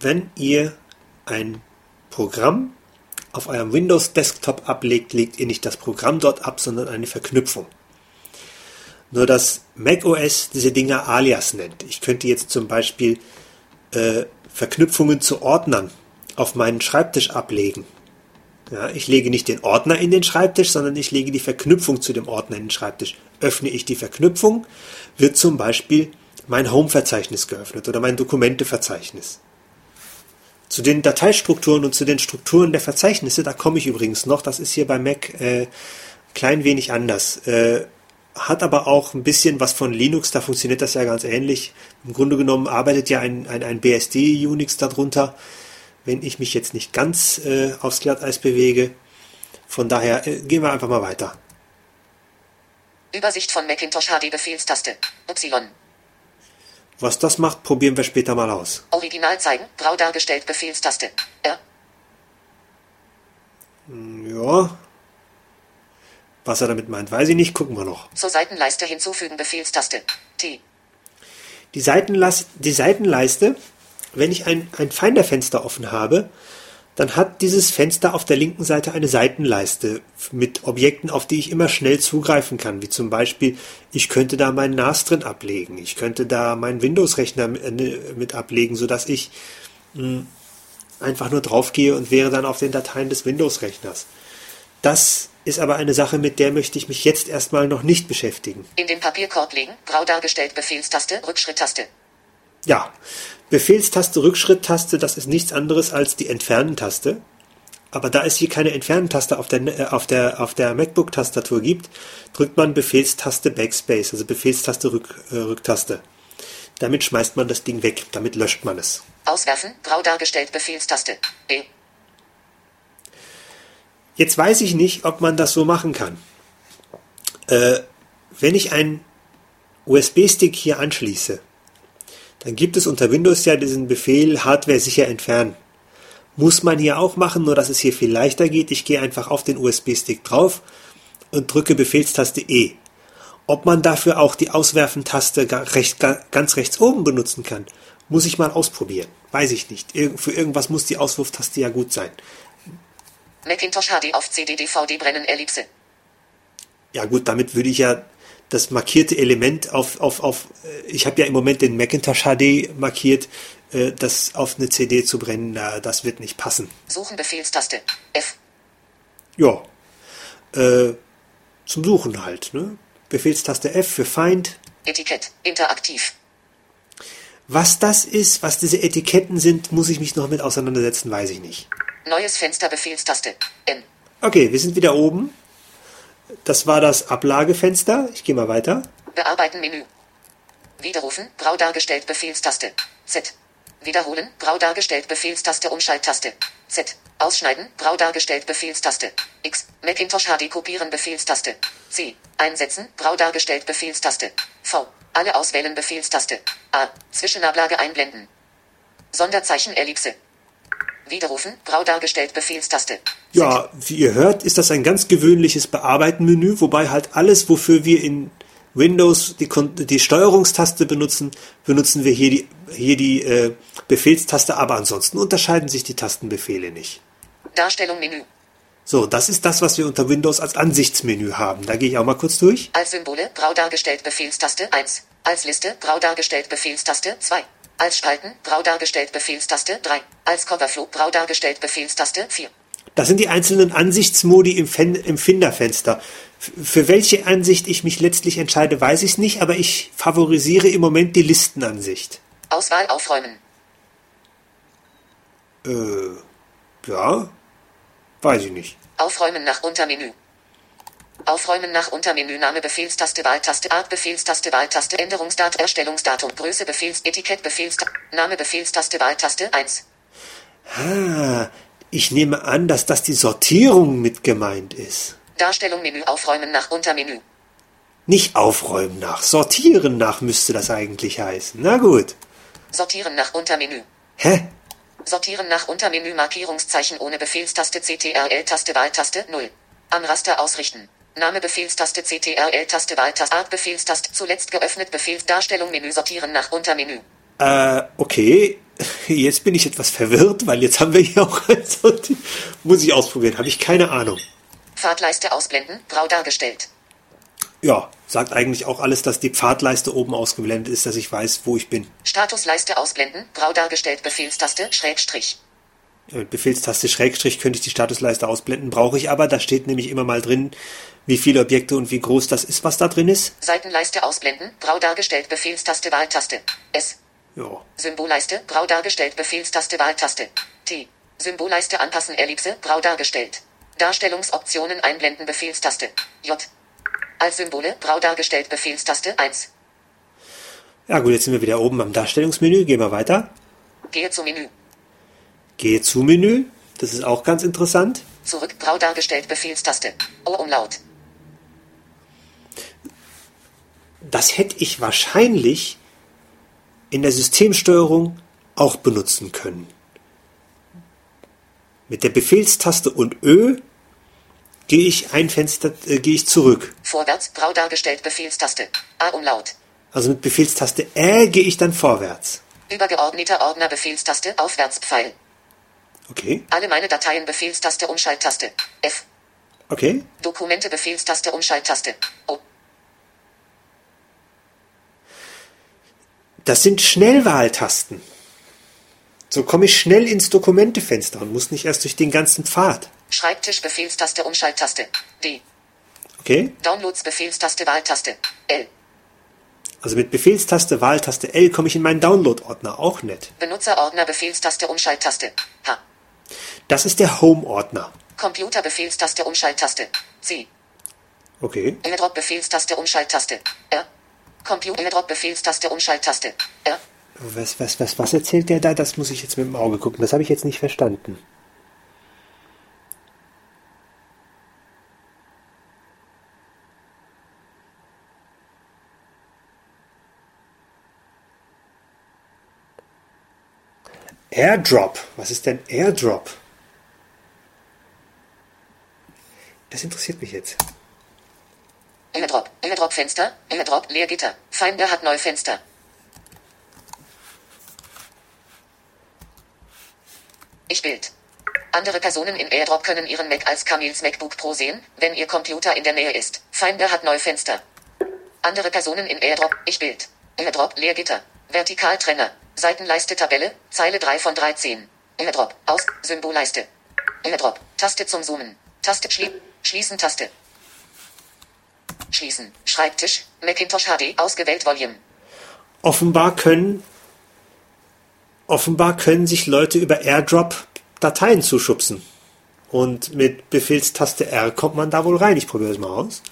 wenn ihr ein Programm auf eurem Windows Desktop ablegt, legt ihr nicht das Programm dort ab, sondern eine Verknüpfung. Nur dass macOS diese Dinger Alias nennt. Ich könnte jetzt zum Beispiel äh, Verknüpfungen zu Ordnern auf meinen Schreibtisch ablegen. Ja, ich lege nicht den Ordner in den Schreibtisch, sondern ich lege die Verknüpfung zu dem Ordner in den Schreibtisch. Öffne ich die Verknüpfung, wird zum Beispiel mein Home-Verzeichnis geöffnet oder mein Dokumente-Verzeichnis. Zu den Dateistrukturen und zu den Strukturen der Verzeichnisse, da komme ich übrigens noch, das ist hier bei Mac äh, klein wenig anders. Äh, hat aber auch ein bisschen was von Linux, da funktioniert das ja ganz ähnlich. Im Grunde genommen arbeitet ja ein, ein, ein BSD-Unix darunter, wenn ich mich jetzt nicht ganz äh, aufs Glatteis bewege. Von daher äh, gehen wir einfach mal weiter. Übersicht von Macintosh HD Befehlstaste. Y. Was das macht, probieren wir später mal aus. Original zeigen. Grau dargestellt Befehlstaste. R. Ja. Was er damit meint, weiß ich nicht. Gucken wir noch. Zur Seitenleiste hinzufügen Befehlstaste. T. Die, Seitenlas die Seitenleiste, wenn ich ein, ein Finder-Fenster offen habe, dann hat dieses Fenster auf der linken Seite eine Seitenleiste mit Objekten, auf die ich immer schnell zugreifen kann, wie zum Beispiel, ich könnte da meinen NAS drin ablegen, ich könnte da meinen Windows-Rechner mit ablegen, sodass ich hm, einfach nur draufgehe und wäre dann auf den Dateien des Windows-Rechners. Das ist aber eine Sache, mit der möchte ich mich jetzt erstmal noch nicht beschäftigen. In den Papierkorb legen, grau dargestellt Befehlstaste, Rückschritttaste. Ja, Befehlstaste, Rückschritttaste, das ist nichts anderes als die Entfernen-Taste. Aber da es hier keine Entfernen-Taste auf der, äh, auf der, auf der MacBook-Tastatur gibt, drückt man Befehlstaste Backspace, also Befehlstaste Rück, äh, Rücktaste. Damit schmeißt man das Ding weg, damit löscht man es. Auswerfen, grau dargestellt Befehlstaste. B. Jetzt weiß ich nicht, ob man das so machen kann. Äh, wenn ich einen USB-Stick hier anschließe, dann gibt es unter Windows ja diesen Befehl Hardware sicher entfernen. Muss man hier auch machen, nur dass es hier viel leichter geht. Ich gehe einfach auf den USB-Stick drauf und drücke Befehlstaste E. Ob man dafür auch die Auswerfen-Taste ganz rechts oben benutzen kann, muss ich mal ausprobieren. Weiß ich nicht. Für irgendwas muss die Auswurftaste ja gut sein. Macintosh HD auf CD, DVD brennen, Ellipse. Ja gut, damit würde ich ja das markierte Element auf, auf, auf äh, ich habe ja im Moment den Macintosh HD markiert, äh, das auf eine CD zu brennen, na, das wird nicht passen. Suchen Befehlstaste F. Ja, äh, zum Suchen halt, ne? Befehlstaste F für Find. Etikett, interaktiv. Was das ist, was diese Etiketten sind, muss ich mich noch mit auseinandersetzen, weiß ich nicht. Neues Fenster Befehlstaste N. Okay, wir sind wieder oben. Das war das Ablagefenster. Ich gehe mal weiter. Bearbeiten Menü. Widerrufen, grau dargestellt Befehlstaste. Z. Wiederholen, grau dargestellt Befehlstaste Umschalttaste. Z. Ausschneiden, grau dargestellt Befehlstaste. X. Macintosh HD kopieren Befehlstaste. C. Einsetzen, grau dargestellt Befehlstaste. V. Alle auswählen Befehlstaste. A. Zwischenablage einblenden. Sonderzeichen Ellipse. Widerrufen, grau dargestellt Befehlstaste. Ja, wie ihr hört, ist das ein ganz gewöhnliches Bearbeiten-Menü, wobei halt alles, wofür wir in Windows die, die Steuerungstaste benutzen, benutzen wir hier die, hier die äh, Befehlstaste, aber ansonsten unterscheiden sich die Tastenbefehle nicht. Darstellung Menü. So, das ist das, was wir unter Windows als Ansichtsmenü haben. Da gehe ich auch mal kurz durch. Als Symbole, grau dargestellt Befehlstaste 1. Als Liste, grau dargestellt Befehlstaste 2. Als Spalten, grau dargestellt Befehlstaste 3. Als Coverflow, grau dargestellt Befehlstaste 4. Das sind die einzelnen Ansichtsmodi im, Fen im Finderfenster. Für welche Ansicht ich mich letztlich entscheide, weiß ich nicht, aber ich favorisiere im Moment die Listenansicht. Auswahl aufräumen. Äh, ja, weiß ich nicht. Aufräumen nach Untermenü. Aufräumen nach Untermenü Name Befehlstaste Wahltaste Art Befehlstaste Wahltaste Änderungsdatum Erstellungsdatum Größe Befehls Etikett Befehlstaste Name Befehlstaste Wahltaste 1. Ah, ich nehme an, dass das die Sortierung mit gemeint ist. Darstellung Menü aufräumen nach Untermenü. Nicht aufräumen nach, sortieren nach müsste das eigentlich heißen. Na gut. Sortieren nach Untermenü. Hä? Sortieren nach Untermenü Markierungszeichen ohne Befehlstaste CTRL-Taste Wahltaste 0. Am Raster ausrichten. Name Befehlstaste CTRL-Taste Wahltaste Art Befehlstaste zuletzt geöffnet Befehlsdarstellung Menü sortieren nach Untermenü. Äh, okay. [laughs] Jetzt bin ich etwas verwirrt, weil jetzt haben wir hier auch [laughs] ein Sortier. Muss ich ausprobieren, habe ich keine Ahnung. Fahrtleiste ausblenden, grau dargestellt. ja, sagt eigentlich auch alles, dass die Pfadleiste oben ausgeblendet ist, dass ich weiß, wo ich bin. Statusleiste ausblenden, grau dargestellt, Befehlstaste, Schrägstrich. Mit Befehlstaste Schrägstrich könnte ich die Statusleiste ausblenden, brauche ich aber. Da steht nämlich immer mal drin, wie viele Objekte und wie groß das ist, was da drin ist. Seitenleiste ausblenden, grau dargestellt, Befehlstaste, Wahltaste. S. Ja. Symbolleiste, grau dargestellt, Befehlstaste, Wahltaste. T. Symbolleiste anpassen, Ellipse, grau dargestellt. Darstellungsoptionen einblenden, Befehlstaste. J. Als Symbole, grau dargestellt, Befehlstaste 1. Ja gut, jetzt sind wir wieder oben am Darstellungsmenü. Gehen wir weiter. Gehe zum Menü. Gehe zu Menü. Das ist auch ganz interessant. Zurück, grau dargestellt, Befehlstaste. O Umlaut. Das hätte ich wahrscheinlich in der Systemsteuerung auch benutzen können. Mit der Befehlstaste und Ö gehe ich ein Fenster, äh, gehe ich zurück. Vorwärts, grau dargestellt, Befehlstaste. A Umlaut. Also mit Befehlstaste Ä gehe ich dann vorwärts. Übergeordneter Ordner, Befehlstaste, Aufwärtspfeil. Okay, Alle meine Dateien, Befehlstaste, Umschalttaste. F. okay. Dokumente, Befehlstaste, Umschalttaste. O. Das sind Schnellwahltasten. So komme ich schnell ins Dokumentefenster und muss nicht erst durch den ganzen Pfad. Schreibtisch, Befehlstaste, Umschalttaste. D. Okay? Downloads, Befehlstaste, Wahltaste. L. Also mit Befehlstaste, Wahltaste L komme ich in meinen Download-Ordner. Auch nett. Benutzerordner, Befehlstaste, Umschalttaste. H. Das ist der Home-Ordner. Computer, Befehlstaste, Umschalttaste. C. Okay. AirDrop, Befehlstaste, Umschalttaste. R. Computer, AirDrop, Befehlstaste, Umschalttaste. R. Was, was, was, was erzählt der da? Das muss ich jetzt mit dem Auge gucken. Das habe ich jetzt nicht verstanden. Airdrop. Was ist denn Airdrop? Das interessiert mich jetzt. AirDrop, AirDrop Fenster, AirDrop Leergitter. Finder hat neue Fenster. Ich Bild. Andere Personen in AirDrop können ihren Mac als Camils MacBook Pro sehen, wenn ihr Computer in der Nähe ist. Finder hat neue Fenster. Andere Personen in AirDrop, ich Bild. AirDrop Leergitter. Vertikaltrenner. Seitenleiste Tabelle, Zeile 3 von 13. AirDrop, aus, Symbolleiste. AirDrop, Taste zum Zoomen. Taste schlie schließen Taste. Schließen. Schreibtisch, Macintosh HD, ausgewählt Volume. Offenbar können, offenbar können sich Leute über Airdrop Dateien zuschubsen. Und mit Befehlstaste R kommt man da wohl rein. Ich probiere das mal aus.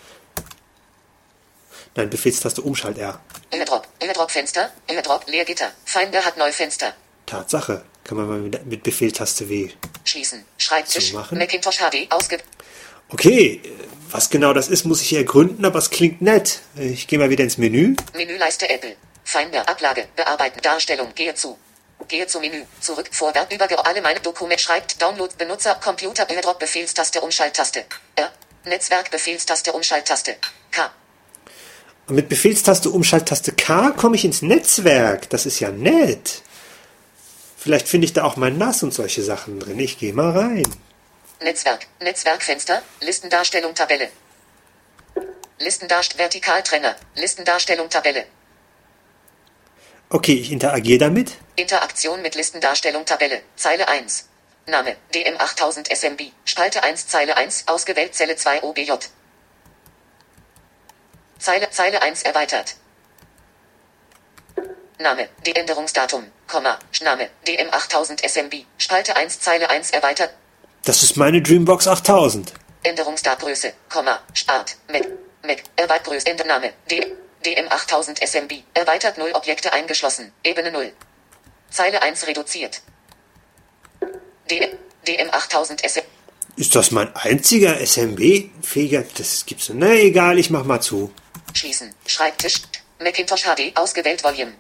Nein, Befehlstaste Umschalt R. AirDrop, AirDrop Fenster, AirDrop Leergitter. Finder hat neue Fenster. Tatsache. Kann man mal mit, mit Befehltaste W. Schließen. Schreibtisch, Zumachen. Macintosh HD, ausge... Okay, was genau das ist, muss ich ergründen, aber es klingt nett. Ich gehe mal wieder ins Menü. Menüleiste Apple. Finder, Ablage, Bearbeiten, Darstellung, gehe zu. Gehe zu Menü, zurück, vorwärts, über alle meine Dokumente, schreibt, Download, Benutzer, Computer, AirDrop, Befehlstaste, Umschalttaste. R. Netzwerk, Befehlstaste, Umschalttaste. K. Und mit Befehlstaste Umschalttaste K komme ich ins Netzwerk. Das ist ja nett. Vielleicht finde ich da auch mein NAS und solche Sachen drin. Ich gehe mal rein. Netzwerk, Netzwerkfenster, Listendarstellung, Tabelle. Listendarst Vertikaltrenner, Listendarstellung, Tabelle. Okay, ich interagiere damit. Interaktion mit Listendarstellung, Tabelle, Zeile 1. Name, DM8000 SMB, Spalte 1, Zeile 1, ausgewählt, Zelle 2 OBJ. Zeile, Zeile 1 erweitert. Name, die Änderungsdatum, Komma, Name, DM8000 SMB, Spalte 1, Zeile 1 erweitert, Das ist meine Dreambox 8000. Änderungsdatgröße, Komma, Start, Mac, Mac, erweitert Größe, Ändername, D, DM8000 SMB, erweitert 0 Objekte eingeschlossen, Ebene 0. Zeile 1 reduziert. D, DM8000 SMB, Ist das mein einziger SMB-fähiger? Das gibt's. Na egal, ich mach mal zu. schließen, Schreibtisch, Macintosh HD, ausgewählt Volume.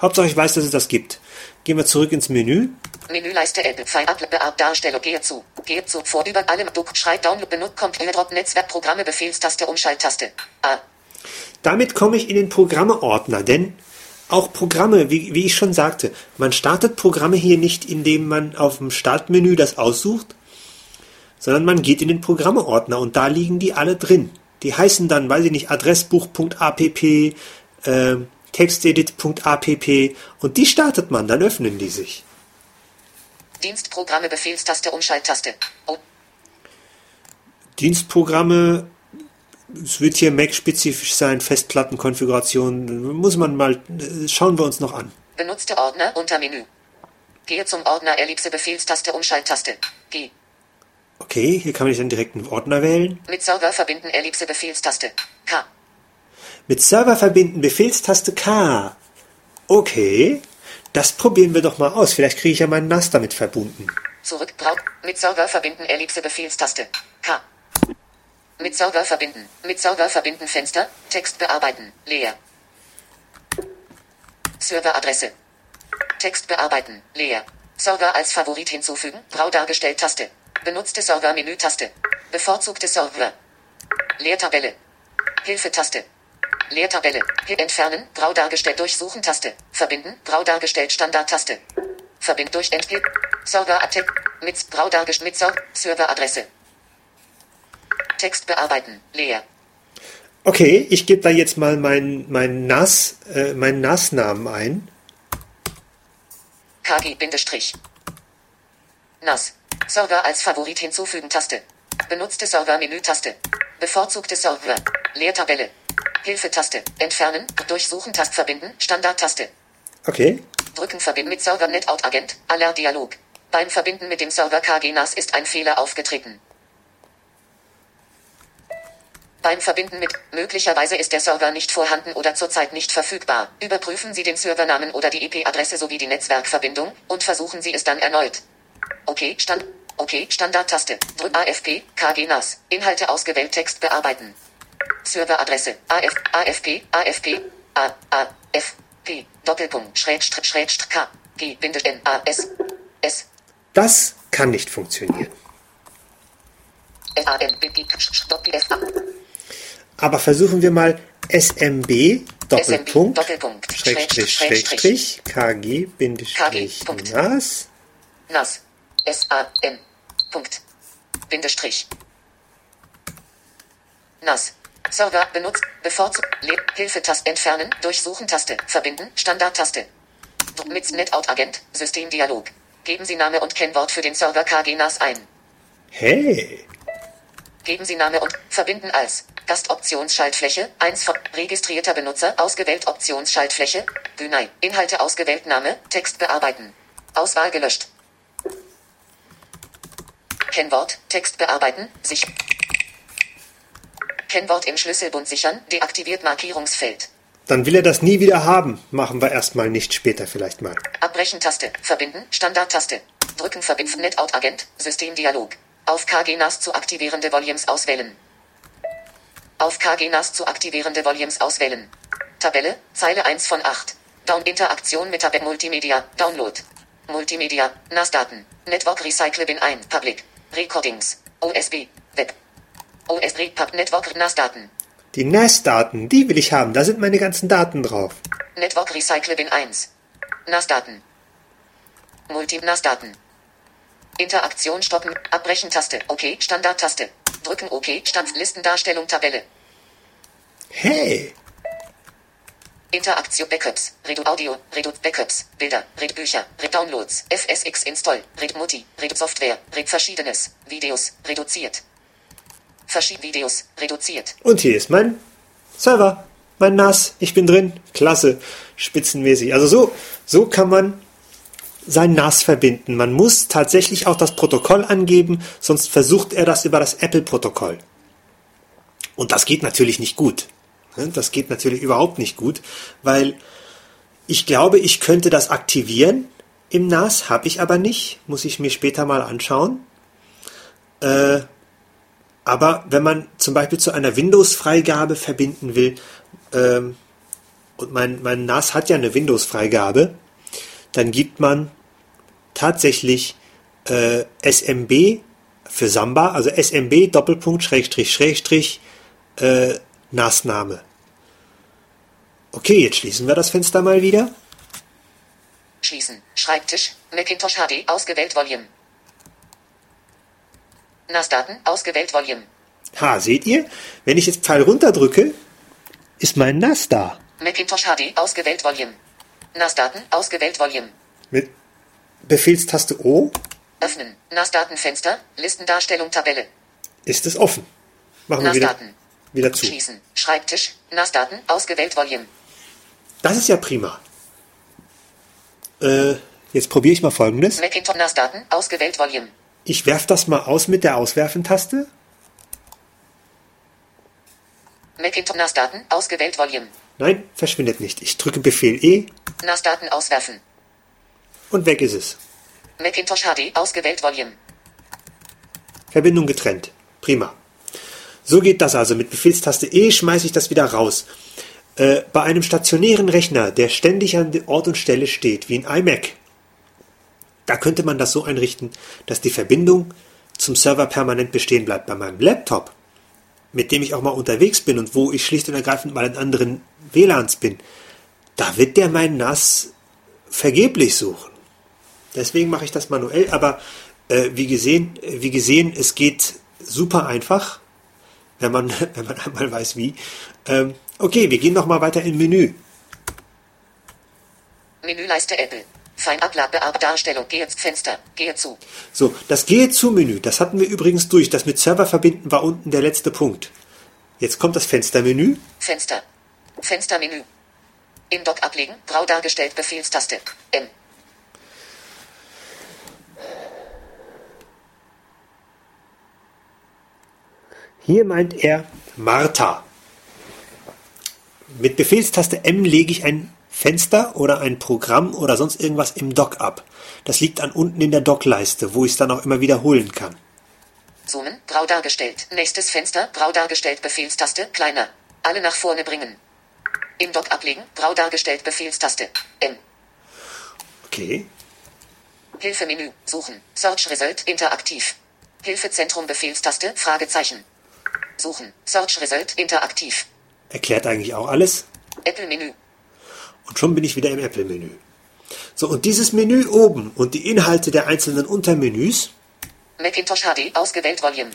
Hauptsache ich weiß, dass es das gibt. Gehen wir zurück ins Menü. Menüleiste Apple, File, Up, Beab, Darstellung, gehe zu, gehe zu, vor, über allem, Duck, Schreib, Download, benutzt, kommt, AirDrop, Netzwerk, Programme, Befehlstaste, Umschalttaste. A. Damit komme ich in den Programme-Ordner, denn auch Programme, wie, wie ich schon sagte, man startet Programme hier nicht, indem man auf dem Startmenü das aussucht, sondern man geht in den Programme-Ordner und da liegen die alle drin. Die heißen dann, weiß ich nicht, adressbuch.app, äh, textedit.app und die startet man, dann öffnen die sich. Dienstprogramme Befehlstaste Umschalttaste. Oh, Dienstprogramme, es wird hier Mac-spezifisch sein, Festplattenkonfiguration, muss man mal, äh, schauen wir uns noch an. benutzte Ordner unter Menü. Gehe zum Ordner Ellipse Befehlstaste Umschalttaste. G. Okay, hier kann man dann direkt einen Ordner wählen. Mit Server verbinden Ellipse Befehlstaste. K. Mit Server verbinden, Befehlstaste K. Okay, das probieren wir doch mal aus. Vielleicht kriege ich ja meinen NAS damit verbunden. Zurück Brau mit Server verbinden Ellipse Befehlstaste. K. Mit Server verbinden. Mit Server verbinden Fenster. Text bearbeiten. Leer. Serveradresse. Text bearbeiten. Leer. Server als Favorit hinzufügen. Grau dargestellt Taste. Benutzte Server Menü Taste. Bevorzugte Server. Leertabelle. Hilfe-Taste. Leertabelle. Hier entfernen. Grau dargestellt durchsuchen Taste. Verbinden. Grau dargestellt Standard-Taste. Verbind durch Entgelt. Server Attack. Mit grau dargestellt mit Ser Serveradresse. Text bearbeiten. Leer. Okay, ich gebe da jetzt mal meinen mein NAS, äh, meinen NAS-Namen ein. KG Bindestrich. NAS. Server als Favorit hinzufügen Taste. Benutzte Server Menü Taste. Bevorzugte Server. Leertabelle. Hilfe-Taste. Entfernen. Durchsuchen Taste verbinden. Standard-Taste. Okay, Drücken verbinden mit Server NetOut Agent. Alert Dialog. Beim Verbinden mit dem Server KG NAS ist ein Fehler aufgetreten. Beim Verbinden mit möglicherweise ist der Server nicht vorhanden oder zurzeit nicht verfügbar. Überprüfen Sie den Servernamen oder die IP-Adresse sowie die Netzwerkverbindung und versuchen Sie es dann erneut. Okay, Stand. Okay, Standard-Taste. Drück AFP, KG NAS. Inhalte ausgewählt, Text bearbeiten. Serveradresse. AF, AFP, AFP, A, A, F, P, Doppelpunkt, Schrägstrich, Schrägstrich, K, G, Bindestrich, N, A, S, S, das kann nicht funktionieren. Aber versuchen wir mal SMB Doppelpunkt. Doppelpunkt, Schrägstrich Schrägstrich, KG Bindestrich. NAS. NAS, S, A, N, Punkt, Bindestrich, NAS, Server benutzt, bevorzugt, Hilfetaste entfernen, durchsuchen Taste, verbinden, Standardtaste. Mit NetOut Agent, Systemdialog. Geben Sie Name und Kennwort für den Server KG NAS ein. Hey, Geben Sie Name und verbinden als Gastoptionsschaltfläche 1 von registrierter Benutzer ausgewählt Optionsschaltfläche Günei Inhalte ausgewählt Name Text bearbeiten Auswahl gelöscht Kennwort Text bearbeiten sich Kennwort im Schlüsselbund sichern deaktiviert Markierungsfeld dann will er das nie wieder haben. Machen wir erstmal nicht, später vielleicht mal. Abbrechen Taste verbinden Standardtaste drücken verbinden NetOut Agent Systemdialog auf KG NAS zu aktivierende Volumes auswählen Auf KG NAS zu aktivierende Volumes auswählen. Tabelle, Zeile 1 von 8. Down Interaktion mit Tabelle Multimedia, Download. Multimedia, NAS-Daten. Network Recycle Bin 1, Public. Recordings. OSB, Web. OSB, Pub, Network NAS-Daten. Die NAS-Daten, die will ich haben. Da sind meine ganzen Daten drauf. Network Recycle Bin 1. NAS-Daten. Multi-NAS-Daten. Interaktion stoppen, abbrechen Taste, OK, Standard-Taste. Drücken OK, Stand, Listendarstellung, Tabelle. Hey, Interaktion Backups, Redu Audio, Redu Backups, Bilder, Redu Bücher, Redu Downloads, FSX Install, Redu Mutti, Redu Software, Redu Verschiedenes, Videos, reduziert. Verschied Videos, reduziert. und hier ist mein Server, mein NAS. Ich bin drin. Klasse, spitzenmäßig. Also so, so kann man sein NAS verbinden. Man muss tatsächlich auch das Protokoll angeben, sonst versucht er das über das Apple-Protokoll. Und das geht natürlich nicht gut. Ne, Das geht natürlich überhaupt nicht gut, weil ich glaube, ich könnte das aktivieren im NAS, habe ich aber nicht. Muss ich mir später mal anschauen. Äh, aber wenn man zum Beispiel zu einer Windows-Freigabe verbinden will, ähm, und mein, mein NAS hat ja eine Windows-Freigabe, dann gibt man tatsächlich äh, SMB für Samba, also SMB Doppelpunkt Schrägstrich Schrägstrich äh, NAS-Name. Okay, jetzt schließen wir das Fenster mal wieder. Schließen. Schreibtisch. Macintosh HD. Ausgewählt Volume. NAS-Daten. Ausgewählt Volume. Ha, seht ihr? Wenn ich jetzt Pfeil runter drücke, ist mein NAS da. Macintosh HD ausgewählt Volume. NAS-Daten ausgewählt Volume. Mit Befehlstaste O Öffnen. NAS-Datenfenster. Listendarstellung Tabelle. ist es offen. Machen wir wieder, wieder zu. Schließen. Schreibtisch. NAS-Daten ausgewählt Volume. Das ist ja prima. Äh, jetzt probiere ich mal folgendes. Macintosh NAS-Daten ausgewählt Volume. Ich werfe das mal aus mit der Auswerfen-Taste. Macintosh NAS-Daten ausgewählt Volume. Nein, verschwindet nicht. Ich drücke Befehl E NAS-Daten auswerfen. und weg ist es. Macintosh HD ausgewählt Volume. Verbindung getrennt. Prima. So geht das also. Mit Befehlstaste E schmeiße ich das wieder raus. Äh, bei einem stationären Rechner, der ständig an Ort und Stelle steht, wie ein iMac, da könnte man das so einrichten, dass die Verbindung zum Server permanent bestehen bleibt. Bei meinem Laptop, mit dem ich auch mal unterwegs bin und wo ich schlicht und ergreifend mal in anderen WLANs bin, da wird der mein NAS vergeblich suchen. Deswegen mache ich das manuell, aber äh, wie, gesehen, wie gesehen, es geht super einfach, wenn man, [laughs] wenn man einmal weiß wie. Ähm, okay, wir gehen nochmal weiter im Menü. Menüleiste Apple. Feinablage Darstellung. Gehe Fenster. Gehe zu. So, das Gehe zu Menü, das hatten wir übrigens durch. Das mit Server verbinden war unten der letzte Punkt. Jetzt kommt das Fenstermenü. Fenster. Fenstermenü. Im Dock ablegen. Grau dargestellt. Befehlstaste. M. Hier meint er Martha. Mit Befehlstaste M lege ich ein Fenster oder ein Programm oder sonst irgendwas im Dock ab. Das liegt an unten in der Dockleiste, wo ich es dann auch immer wiederholen kann. Zoomen. Grau dargestellt. Nächstes Fenster. Grau dargestellt. Befehlstaste. Kleiner. Alle nach vorne bringen. Im Dock ablegen. Grau dargestellt. Befehlstaste. M. Okay. Hilfemenü. Suchen. Search Result. Interaktiv. Hilfezentrum. Befehlstaste. Fragezeichen. Suchen. Search Result. Interaktiv. Erklärt eigentlich auch alles. Apple-Menü. Und schon bin ich wieder im Apple-Menü. So, und dieses Menü oben und die Inhalte der einzelnen Untermenüs Macintosh HD. Ausgewählt Volume.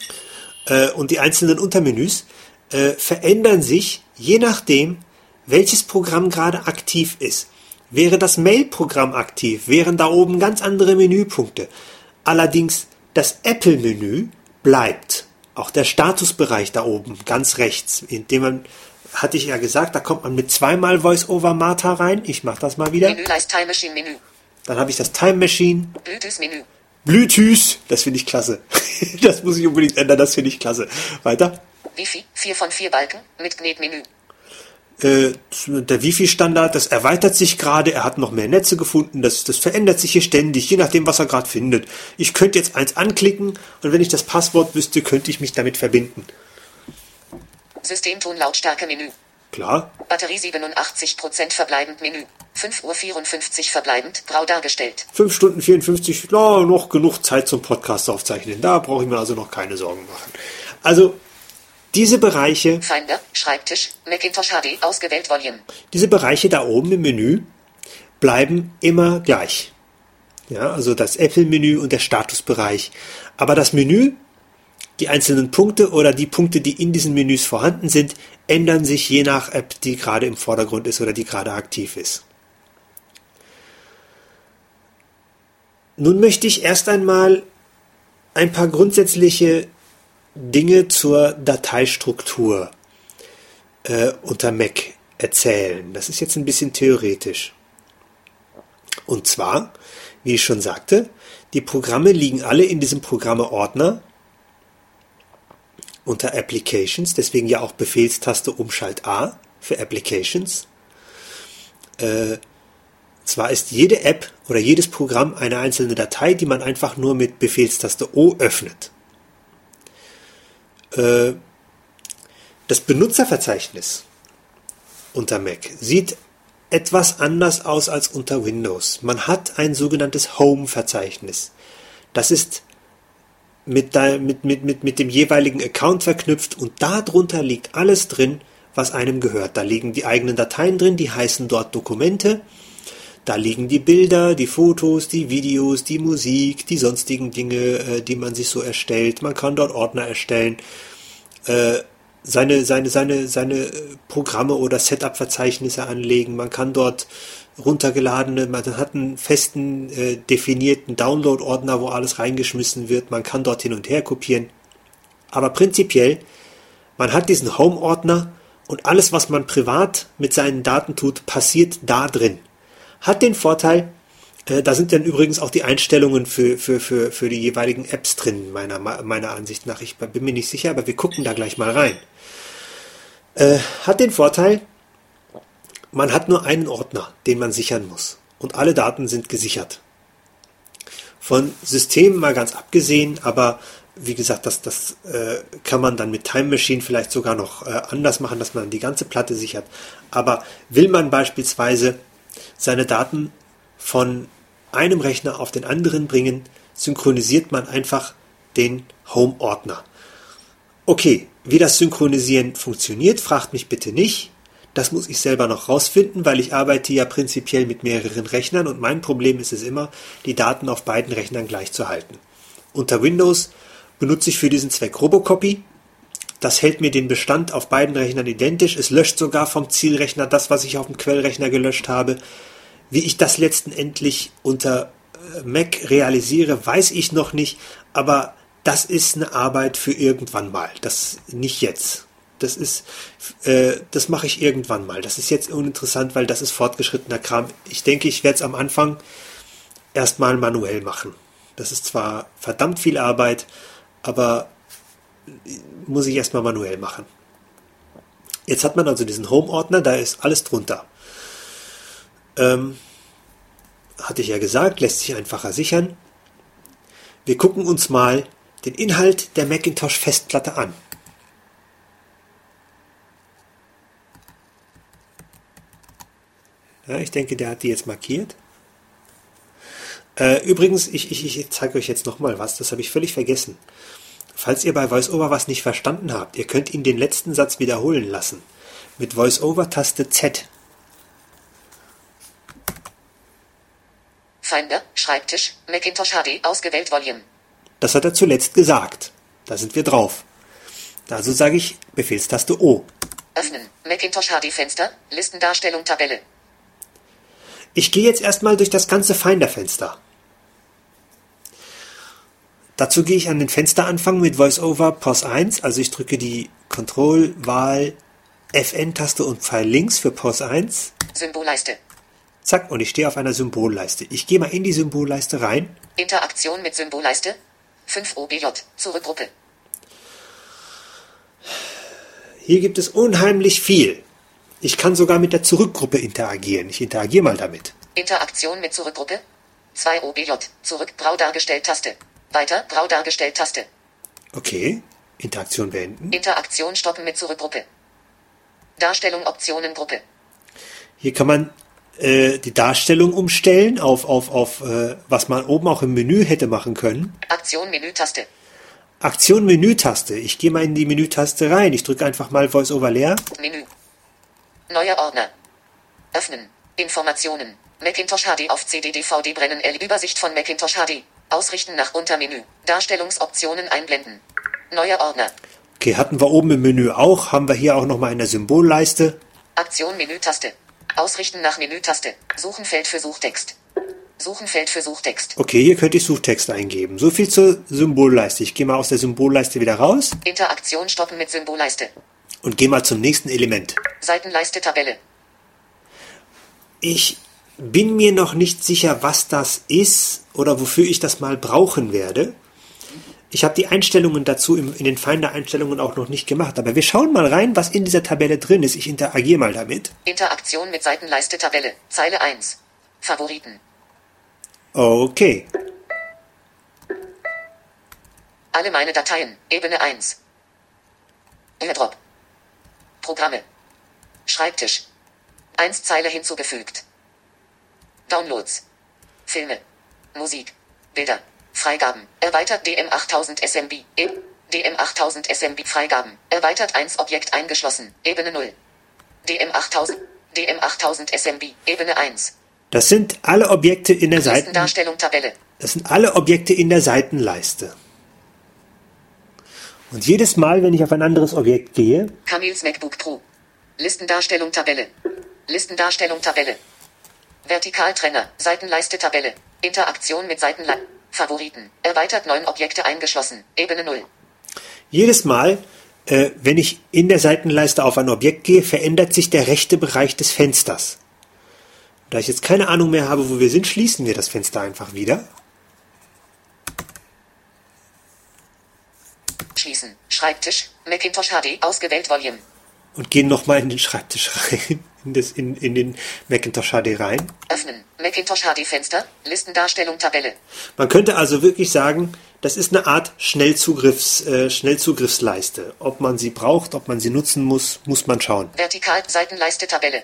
äh, und die einzelnen Untermenüs äh, verändern sich je nachdem, welches Programm gerade aktiv ist. Wäre das Mail-Programm aktiv, wären da oben ganz andere Menüpunkte. Allerdings das Apple-Menü bleibt. Auch der Statusbereich da oben, ganz rechts, in dem man, hatte ich ja gesagt, da kommt man mit zweimal Voice-Over Martha rein. Ich mache das mal wieder. Menüleiste Time Machine Menü. Dann habe ich das Time Machine, Bluetooth-Menü. Bluetooth, das finde ich klasse. [laughs] das muss ich unbedingt ändern, das finde ich klasse. Weiter. Wifi. 4 von 4 Balken. Mit Knetmenü. Äh, der Wifi-Standard, das erweitert sich gerade, er hat noch mehr Netze gefunden, das, das verändert sich hier ständig, je nachdem, was er gerade findet. Ich könnte jetzt eins anklicken und wenn ich das Passwort wüsste, könnte ich mich damit verbinden. Systemton Lautstärke Menü. Klar, Batterie 87% verbleibend Menü. 5 Uhr 54 verbleibend. Grau dargestellt. 5 Stunden 54, na, noch genug Zeit zum Podcast aufzeichnen. Da brauche ich mir also noch keine Sorgen machen. Also, diese Bereiche, Finder. Schreibtisch. Macintosh HD. Ausgewählt Volume. diese Bereiche da oben im Menü bleiben immer gleich. Ja, also das Apple-Menü und der Statusbereich. Aber das Menü, die einzelnen Punkte oder die Punkte, die in diesen Menüs vorhanden sind, ändern sich je nach App, die gerade im Vordergrund ist oder die gerade aktiv ist. Nun möchte ich erst einmal ein paar grundsätzliche Dinge zur Dateistruktur äh, unter Mac erzählen. Das ist jetzt ein bisschen theoretisch. Und zwar, wie ich schon sagte, die Programme liegen alle in diesem Programme-Ordner unter Applications, deswegen ja auch Befehlstaste Umschalt A für Applications. Äh, zwar ist jede App oder jedes Programm eine einzelne Datei, die man einfach nur mit Befehlstaste O öffnet. Äh, das Benutzerverzeichnis unter Mac sieht etwas anders aus als unter Windows. Man hat ein sogenanntes Home-Verzeichnis. Das ist mit, mit, mit, mit, mit dem jeweiligen Account verknüpft und darunter liegt alles drin, was einem gehört. Da liegen die eigenen Dateien drin, die heißen dort Dokumente. Da liegen die Bilder, die Fotos, die Videos, die Musik, die sonstigen Dinge, äh, die man sich so erstellt. Man kann dort Ordner erstellen. äh, seine, seine, seine, seine Programme oder Setup-Verzeichnisse anlegen. Man kann dort runtergeladene, man hat einen festen, äh, definierten Download-Ordner, wo alles reingeschmissen wird. Man kann dort hin und her kopieren. Aber prinzipiell, man hat diesen Home-Ordner und alles, was man privat mit seinen Daten tut, passiert da drin. Hat den Vorteil, äh, da sind dann übrigens auch die Einstellungen für, für, für, für die jeweiligen Apps drin, meiner, meiner Ansicht nach. Ich bin mir nicht sicher, aber wir gucken da gleich mal rein. Äh, hat den Vorteil, man hat nur einen Ordner, den man sichern muss. Und alle Daten sind gesichert. Von Systemen mal ganz abgesehen, aber wie gesagt, das, das äh, kann man dann mit Time Machine vielleicht sogar noch äh, anders machen, dass man die ganze Platte sichert. Aber will man beispielsweise seine Daten von einem Rechner auf den anderen bringen, synchronisiert man einfach den Home-Ordner. Okay, wie das Synchronisieren funktioniert, fragt mich bitte nicht. Das muss ich selber noch rausfinden, weil ich arbeite ja prinzipiell mit mehreren Rechnern und mein Problem ist es immer, die Daten auf beiden Rechnern gleich zu halten. Unter Windows benutze ich für diesen Zweck Robocopy. Das hält mir den Bestand auf beiden Rechnern identisch. Es löscht sogar vom Zielrechner das, was ich auf dem Quellrechner gelöscht habe. Wie ich das letztendlich unter äh, Mac realisiere, weiß ich noch nicht, aber das ist eine Arbeit für irgendwann mal. Das nicht jetzt. Das ist, äh, das mache ich irgendwann mal. Das ist jetzt uninteressant, weil das ist fortgeschrittener Kram. Ich denke, ich werde es am Anfang erstmal manuell machen. Das ist zwar verdammt viel Arbeit, aber muss ich erstmal manuell machen. Jetzt hat man also diesen Home-Ordner, da ist alles drunter. Ähm, hatte ich ja gesagt, lässt sich einfacher sichern. Wir gucken uns mal den Inhalt der Macintosh-Festplatte an. Ja, ich denke, der hat die jetzt markiert. Äh, übrigens, ich, ich, ich zeige euch jetzt nochmal was, das habe ich völlig vergessen. Falls ihr bei VoiceOver was nicht verstanden habt, ihr könnt ihn den letzten Satz wiederholen lassen. Mit VoiceOver-Taste Z. Finder, Schreibtisch, Macintosh HD, ausgewählt Volume. Das hat er zuletzt gesagt. Da sind wir drauf. Also sage ich Befehlstaste O. Öffnen, Macintosh HD Fenster, Listendarstellung Tabelle. Ich gehe jetzt erstmal durch das ganze Finder-Fenster. Dazu gehe ich an den Fensteranfang mit VoiceOver POS 1, also ich drücke die Control, Wahl, FN-Taste und Pfeil links für POS 1. Symbolleiste. Zack, und ich stehe auf einer Symbolleiste. Ich gehe mal in die Symbolleiste rein. Interaktion mit Symbolleiste. 5 OBJ, Zurückgruppe. Hier gibt es unheimlich viel. Ich kann sogar mit der Zurückgruppe interagieren. Ich interagiere mal damit. Interaktion mit Zurückgruppe. 2 OBJ. Zurück. Grau dargestellt Taste. Weiter. Grau dargestellt Taste. Okay. Interaktion beenden. Interaktion stoppen mit Zurückgruppe. Darstellung Optionen Gruppe. Hier kann man äh, die Darstellung umstellen auf, auf, auf äh, was man oben auch im Menü hätte machen können. Aktion Menü-Taste. Aktion Menü-Taste. Ich gehe mal in die Menü-Taste rein. Ich drücke einfach mal VoiceOver leer. Menü. Neuer Ordner. Öffnen. Informationen. Macintosh HD auf CD DVD brennen L Übersicht von Macintosh HD. Ausrichten nach Untermenü. Darstellungsoptionen einblenden. Neuer Ordner. Okay, hatten wir oben im Menü auch. Haben wir hier auch nochmal in der Symbolleiste. Aktion Menü-Taste. Ausrichten nach Menü-Taste. Suchenfeld für Suchtext. Suchenfeld für Suchtext. Okay, hier könnte ich Suchtext eingeben. So viel zur Symbolleiste. Ich gehe mal aus der Symbolleiste wieder raus Interaktion stoppen mit Symbolleiste. Und gehe mal zum nächsten Element. Seitenleiste Tabelle. Ich bin mir noch nicht sicher, was das ist oder wofür ich das mal brauchen werde. Ich habe die Einstellungen dazu im, in den Finder-Einstellungen auch noch nicht gemacht, aber wir schauen mal rein, was in dieser Tabelle drin ist. Ich interagiere mal damit. Interaktion mit Seitenleiste Tabelle. Zeile 1. Favoriten. Okay. Alle meine Dateien. Ebene 1. AirDrop. Programme. Schreibtisch. 1 Zeile hinzugefügt. Downloads. Filme. Musik. Bilder. Freigaben. Erweitert DM8000 SMB. E DM8000 SMB. Freigaben. Erweitert 1 Objekt eingeschlossen. Ebene 0. DM8000. DM8000 SMB. Ebene 1. Das sind alle Objekte in der Seiten. Tabelle. Das sind alle Objekte in der Seitenleiste. Und jedes Mal, wenn ich auf ein anderes Objekt gehe, Kamils MacBook Pro. Listendarstellung Tabelle. Listendarstellung Tabelle. Vertikaltrenner. Seitenleiste Tabelle. Interaktion mit Seitenleiste. Favoriten. Erweitert neun Objekte eingeschlossen. Ebene 0. jedes Mal, äh, wenn ich in der Seitenleiste auf ein Objekt gehe, verändert sich der rechte Bereich des Fensters. Da ich jetzt keine Ahnung mehr habe, wo wir sind, schließen wir das Fenster einfach wieder. Schließen. Schreibtisch. Macintosh HD. Ausgewählt Volume. und gehen nochmal in den Schreibtisch rein, [laughs] in, das, in, in den Macintosh HD rein. Öffnen. Macintosh HD Fenster. Listendarstellung Tabelle. Man könnte also wirklich sagen, das ist eine Art Schnellzugriffs, äh, Schnellzugriffsleiste. Ob man sie braucht, ob man sie nutzen muss, muss man schauen. Vertikal Seitenleiste Tabelle.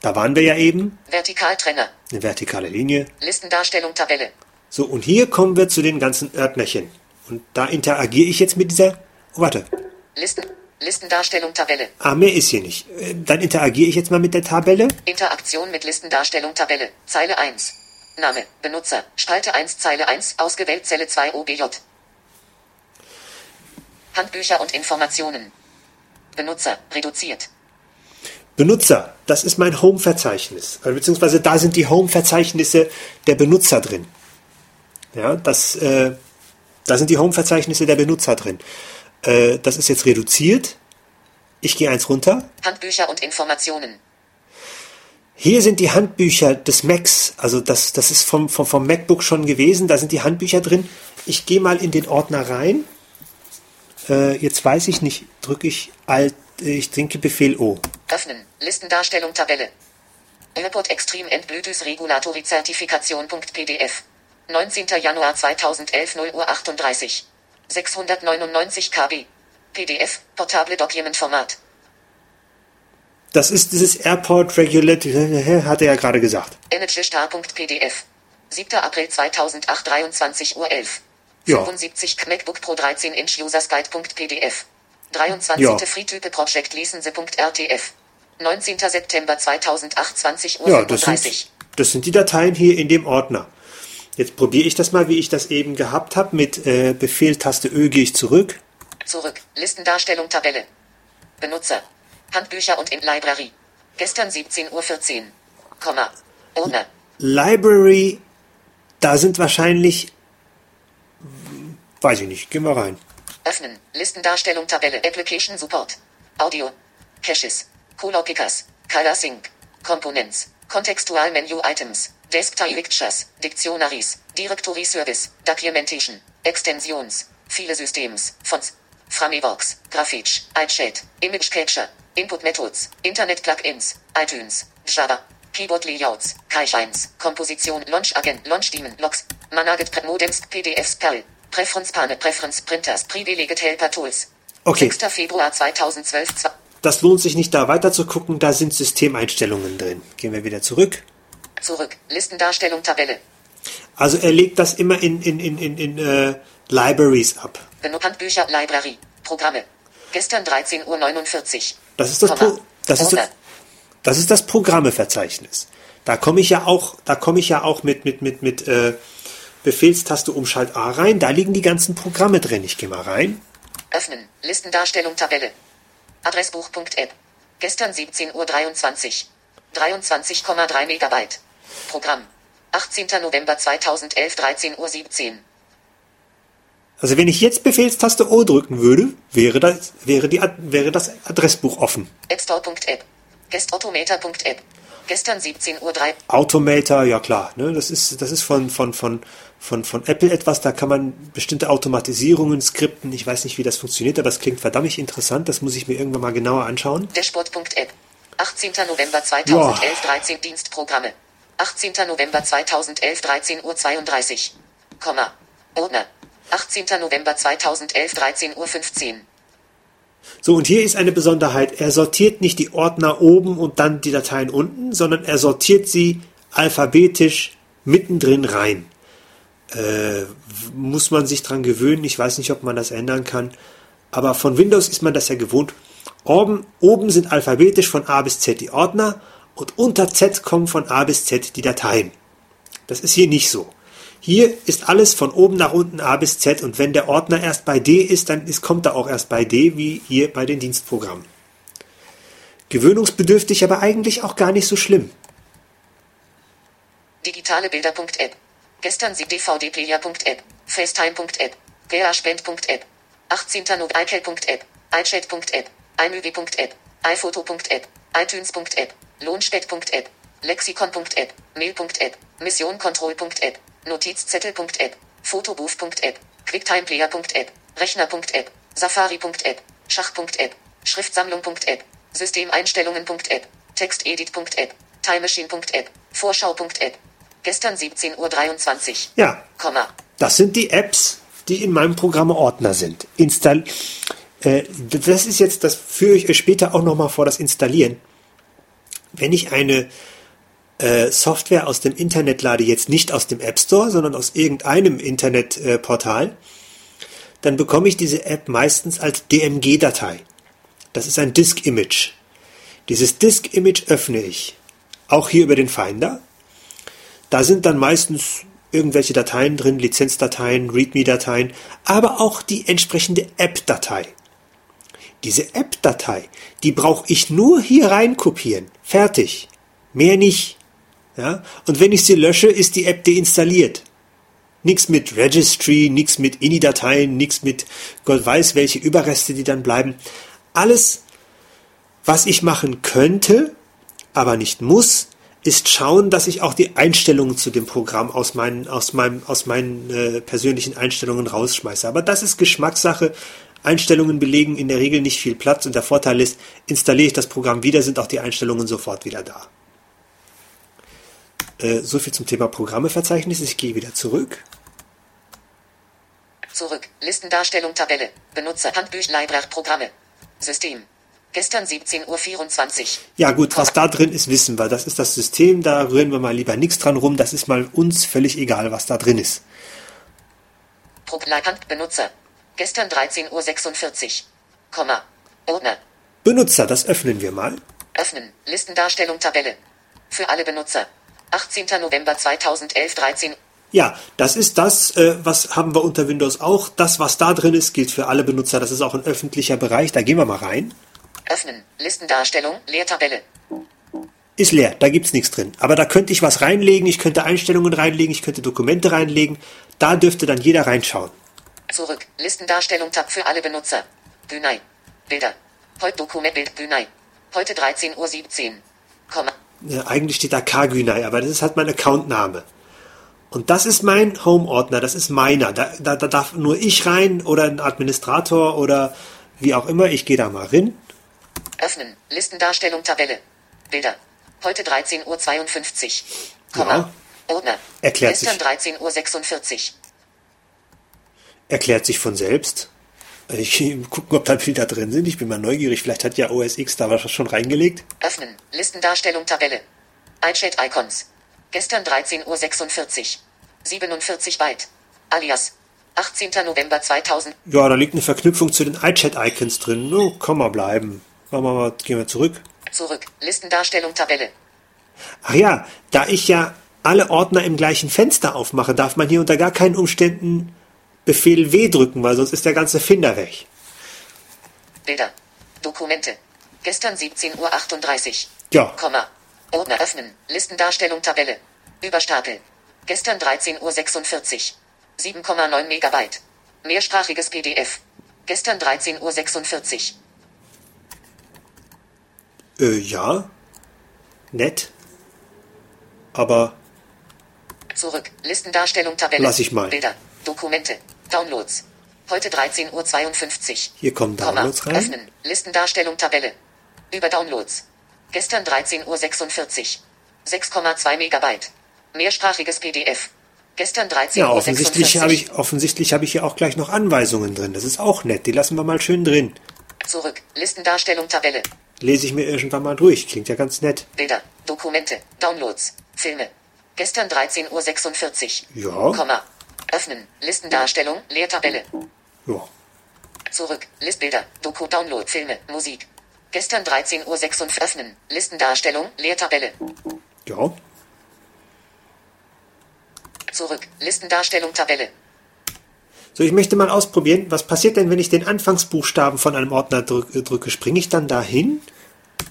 Da waren wir ja eben, Vertikaltrenner. eine vertikale Linie. Listendarstellung Tabelle. So, und hier kommen wir zu den ganzen Ordnerchen. Und da interagiere ich jetzt mit dieser... Oh, warte. Listen. Listendarstellung Tabelle. Ah, mehr ist hier nicht. Äh, Dann interagiere ich jetzt mal mit der Tabelle. Interaktion mit Listendarstellung Tabelle. Zeile 1. Name. Benutzer. Spalte 1 Zeile 1. Ausgewählt Zelle 2 OBJ. Handbücher und Informationen. Benutzer. Reduziert. Benutzer, das ist mein Home-Verzeichnis. Also, Beziehungsweise da sind die Home-Verzeichnisse der Benutzer drin. Ja, das, äh, da sind die Home-Verzeichnisse der Benutzer drin. Äh, das ist jetzt reduziert. Ich gehe eins runter. Handbücher und Informationen. Hier sind die Handbücher des Macs. Also das, das ist vom, vom, vom MacBook schon gewesen. Da sind die Handbücher drin. Ich gehe mal in den Ordner rein. Äh, jetzt weiß ich nicht, drücke ich Alt, ich trinke Befehl O. Öffnen. Listendarstellung Tabelle. Airport Extreme End Bluetooth Regulatory Zertifikation.pdf. 19. Januar 2011 0 Uhr 38. 699 KB. PDF. Portable Document Format. Das ist dieses Airport Regulatory, hat er ja gerade gesagt. Energystar.pdf. 7. April 2008 23 Uhr 11. Ja. 75 MacBook Pro 13 Inch Users Guide.pdf. 23. Ja. Freetype Project License.rtf. 19. September 2008 20 Uhr Ja, das 35. sind, das sind die Dateien hier in dem Ordner. Jetzt probiere ich das mal, wie ich das eben gehabt habe. Mit äh, Befehl Taste Ö gehe ich zurück. Zurück. Listendarstellung Tabelle. Benutzer. Handbücher und in Library. Gestern 17.14 Uhr. Komma. Owner. Library, da sind wahrscheinlich, weiß ich nicht, gehen wir rein. Öffnen. Listendarstellung Tabelle. Application Support. Audio. Caches. Color Pickers. Color Sync. Components. Kontextual Menu Items. Desktop Pictures. Dictionaries. Directory Service. Documentation. Extensions. Viele Systems. Fonts. Frameworks. Graphics. iChat. Image Capture. Input Methods. Internet Plugins. iTunes. Java. Keyboard Layouts. Cache 1. Komposition. Launch Agent. Launch Daemon. Logs. Managet Modems. PDFs. Perl. Preference Pane. Preference Printers. Privileged Helper Tools. Okay. 6. Februar 2012. Zwei- Das lohnt sich nicht da weiter zu gucken, da sind Systemeinstellungen drin. Gehen wir wieder zurück. Zurück. Listendarstellung Tabelle. Also er legt das immer in, in, in, in, in äh, Libraries ab. Handbücher Library. Programme. Gestern 13.49 Uhr. Das ist das, Komma. Pro das, ist das, das ist das Programmeverzeichnis. Da komme ich ja auch, da komme ich ja auch mit, mit, mit, mit äh, Befehlstaste Umschalt A rein. Da liegen die ganzen Programme drin. Ich gehe mal rein. Öffnen. Listendarstellung Tabelle. Adressbuch.app. Gestern 17.23 Uhr. 23,3 Megabyte. Programm. 18. November 2011 13.17 Uhr. Also wenn ich jetzt Befehlstaste O drücken würde, wäre das, wäre die, wäre das Adressbuch offen. Appstore.app. Gestautomator.app. Gestern 17.03 Uhr. Automator, ja klar, ne, das ist, das ist von, von, von, von, von Apple etwas, da kann man bestimmte Automatisierungen skripten. Ich weiß nicht, wie das funktioniert, aber das klingt verdammt32 Das muss ich mir irgendwann mal genauer anschauen. Dashboard.app. 18. November 2011 13 Dienstprogramme. 18. November 2011 13 Uhr 32. Komma. Ordner. 18. November 2011 13 Uhr 15. So, und hier ist eine Besonderheit. Er sortiert nicht die Ordner oben und dann die Dateien unten, sondern er sortiert sie alphabetisch mittendrin rein. Äh, muss man sich dran gewöhnen. Ich weiß nicht, ob man das ändern kann. Aber von Windows ist man das ja gewohnt. Oben, oben sind alphabetisch von A bis Z die Ordner und unter Z kommen von A bis Z die Dateien. Das ist hier nicht so. Hier ist alles von oben nach unten A bis Z und wenn der Ordner erst bei D ist, dann ist, kommt er auch erst bei D, wie hier bei den Dienstprogrammen. Gewöhnungsbedürftig, aber eigentlich auch gar nicht so schlimm. Digitale Bilder.app. Gestern sie dvdplayer.app. FaceTime.app. Gearspend.app. 18. November iCal.app. iChat.app. iMovie.app. iPhoto.app. iTunes.app. Lohnstedt.app. Lexikon.app. Mail.app. Missioncontrol.app. Notizzettel.app. Fotobooth.app. Quicktimeplayer.app. Rechner.app. Safari.app. Schach.app. Schriftsammlung.app. Systemeinstellungen.app. Textedit.app. Timemachine.app. Vorschau.app. Gestern 17.23 Uhr. Ja, Komma. das sind die Apps, die in meinem Programmeordner sind. Install äh, das ist jetzt, das führe ich euch später auch nochmal vor, das Installieren. Wenn ich eine äh, Software aus dem Internet lade, jetzt nicht aus dem App Store, sondern aus irgendeinem Internetportal, dann bekomme ich diese App meistens als DMG-Datei. Das ist ein Disk-Image. Dieses Disk-Image öffne ich. Auch hier über den Finder. Da sind dann meistens irgendwelche Dateien drin, Lizenzdateien, README-Dateien, aber auch die entsprechende App-Datei. Diese App-Datei, die brauche ich nur hier rein kopieren. Fertig. Mehr nicht. Ja? Und wenn ich sie lösche, ist die App deinstalliert. Nichts mit Registry, nichts mit INI-Dateien, nichts mit Gott weiß welche Überreste, die dann bleiben. Alles, was ich machen könnte, aber nicht muss, ist schauen, dass ich auch die Einstellungen zu dem Programm aus meinen, aus meinem, aus meinen äh, persönlichen Einstellungen rausschmeiße. Aber das ist Geschmackssache. Einstellungen belegen in der Regel nicht viel Platz und der Vorteil ist, installiere ich das Programm wieder, sind auch die Einstellungen sofort wieder da. Äh, so viel zum Thema Programmeverzeichnis. Ich gehe wieder zurück. Zurück. Listendarstellung Tabelle. Benutzer Handbüch Library Programme. System. Gestern 17.24 Uhr. Ja gut, was da drin ist, wissen wir. Das ist das System, da rühren wir mal lieber nichts dran rum. Das ist mal uns völlig egal, was da drin ist. Hand Benutzer. Gestern 13.46 Uhr. Komma. Ordner. Benutzer, das öffnen wir mal. Öffnen. Listendarstellung Tabelle. Für alle Benutzer. 18. November 2011 13 Ja, das ist das, äh, was haben wir unter Windows auch. Das, was da drin ist, gilt für alle Benutzer. Das ist auch ein öffentlicher Bereich. Da gehen wir mal rein. Öffnen. Listendarstellung. Leertabelle. Ist leer, da gibt's nichts drin. Aber da könnte ich was reinlegen, ich könnte Einstellungen reinlegen, ich könnte Dokumente reinlegen. Da dürfte dann jeder reinschauen. Zurück. Listendarstellung Tab für alle Benutzer. Bühnei. Bilder. Heute Dokument Bild Bühnei. Heute 13.17 Uhr. Komma. Ja, eigentlich steht da Kagünay, aber das ist halt mein Accountname. Und das ist mein Home-Ordner, das ist meiner. Da, da, da darf nur ich rein oder ein Administrator oder wie auch immer. Ich gehe da mal rein. Öffnen. Listendarstellung Tabelle. Bilder. Heute 13.52 Uhr. Komma. Ja. Ordner. Erklärt sich. Gestern 13.46 Uhr. Erklärt sich von selbst. Ich [laughs] gucken, ob da Bilder drin sind. Ich bin mal neugierig. Vielleicht hat ja OS X da was schon reingelegt. Öffnen. Listendarstellung Tabelle. iChat Icons. Gestern 13.46 Uhr. 47 Byte. Alias. 18. November 2000. Ja, da liegt eine Verknüpfung zu den iChat-Icons drin. No, komm mal bleiben. Machen wir mal, gehen wir zurück. Zurück. Listendarstellung Tabelle. Ach ja, da ich ja alle Ordner im gleichen Fenster aufmache, darf man hier unter gar keinen Umständen Befehl W drücken, weil sonst ist der ganze Finder weg. Bilder. Dokumente. Gestern 17.38 Uhr. Ja, Komma. Ordner öffnen. Listendarstellung Tabelle. Überstapel. Gestern 13.46 Uhr. 7,9 Megabyte. Mehrsprachiges PDF. Gestern 13.46 Uhr. äh, ja. Nett. Aber Zurück. Listendarstellung Tabelle. Lass ich mal. Bilder. Dokumente. Downloads. Heute 13.52 Uhr. hier kommen Komma. Downloads rein. Öffnen. Listendarstellung Tabelle. Über Downloads. Gestern 13.46 Uhr. 6,2 Megabyte. Mehrsprachiges PDF. Gestern 13.46 Ja, Uhr. offensichtlich habe ich, offensichtlich habe ich hier auch gleich noch Anweisungen drin. Das ist auch nett. Die lassen wir mal schön drin. Zurück. Listendarstellung Tabelle. Lese ich mir irgendwann mal durch. Klingt ja ganz nett. Bilder. Dokumente. Downloads. Filme. Gestern 13.46 Uhr. Ja. Komma. Öffnen. Listendarstellung. Leertabelle. Ja. Zurück. Listbilder. Doku Download Filme. Musik. Gestern 13.06 Uhr. Öffnen. Listendarstellung. Leertabelle. Ja. Zurück. Listendarstellung Tabelle. So, ich möchte mal ausprobieren, was passiert denn, wenn ich den Anfangsbuchstaben von einem Ordner äh, drücke? Springe ich dann dahin?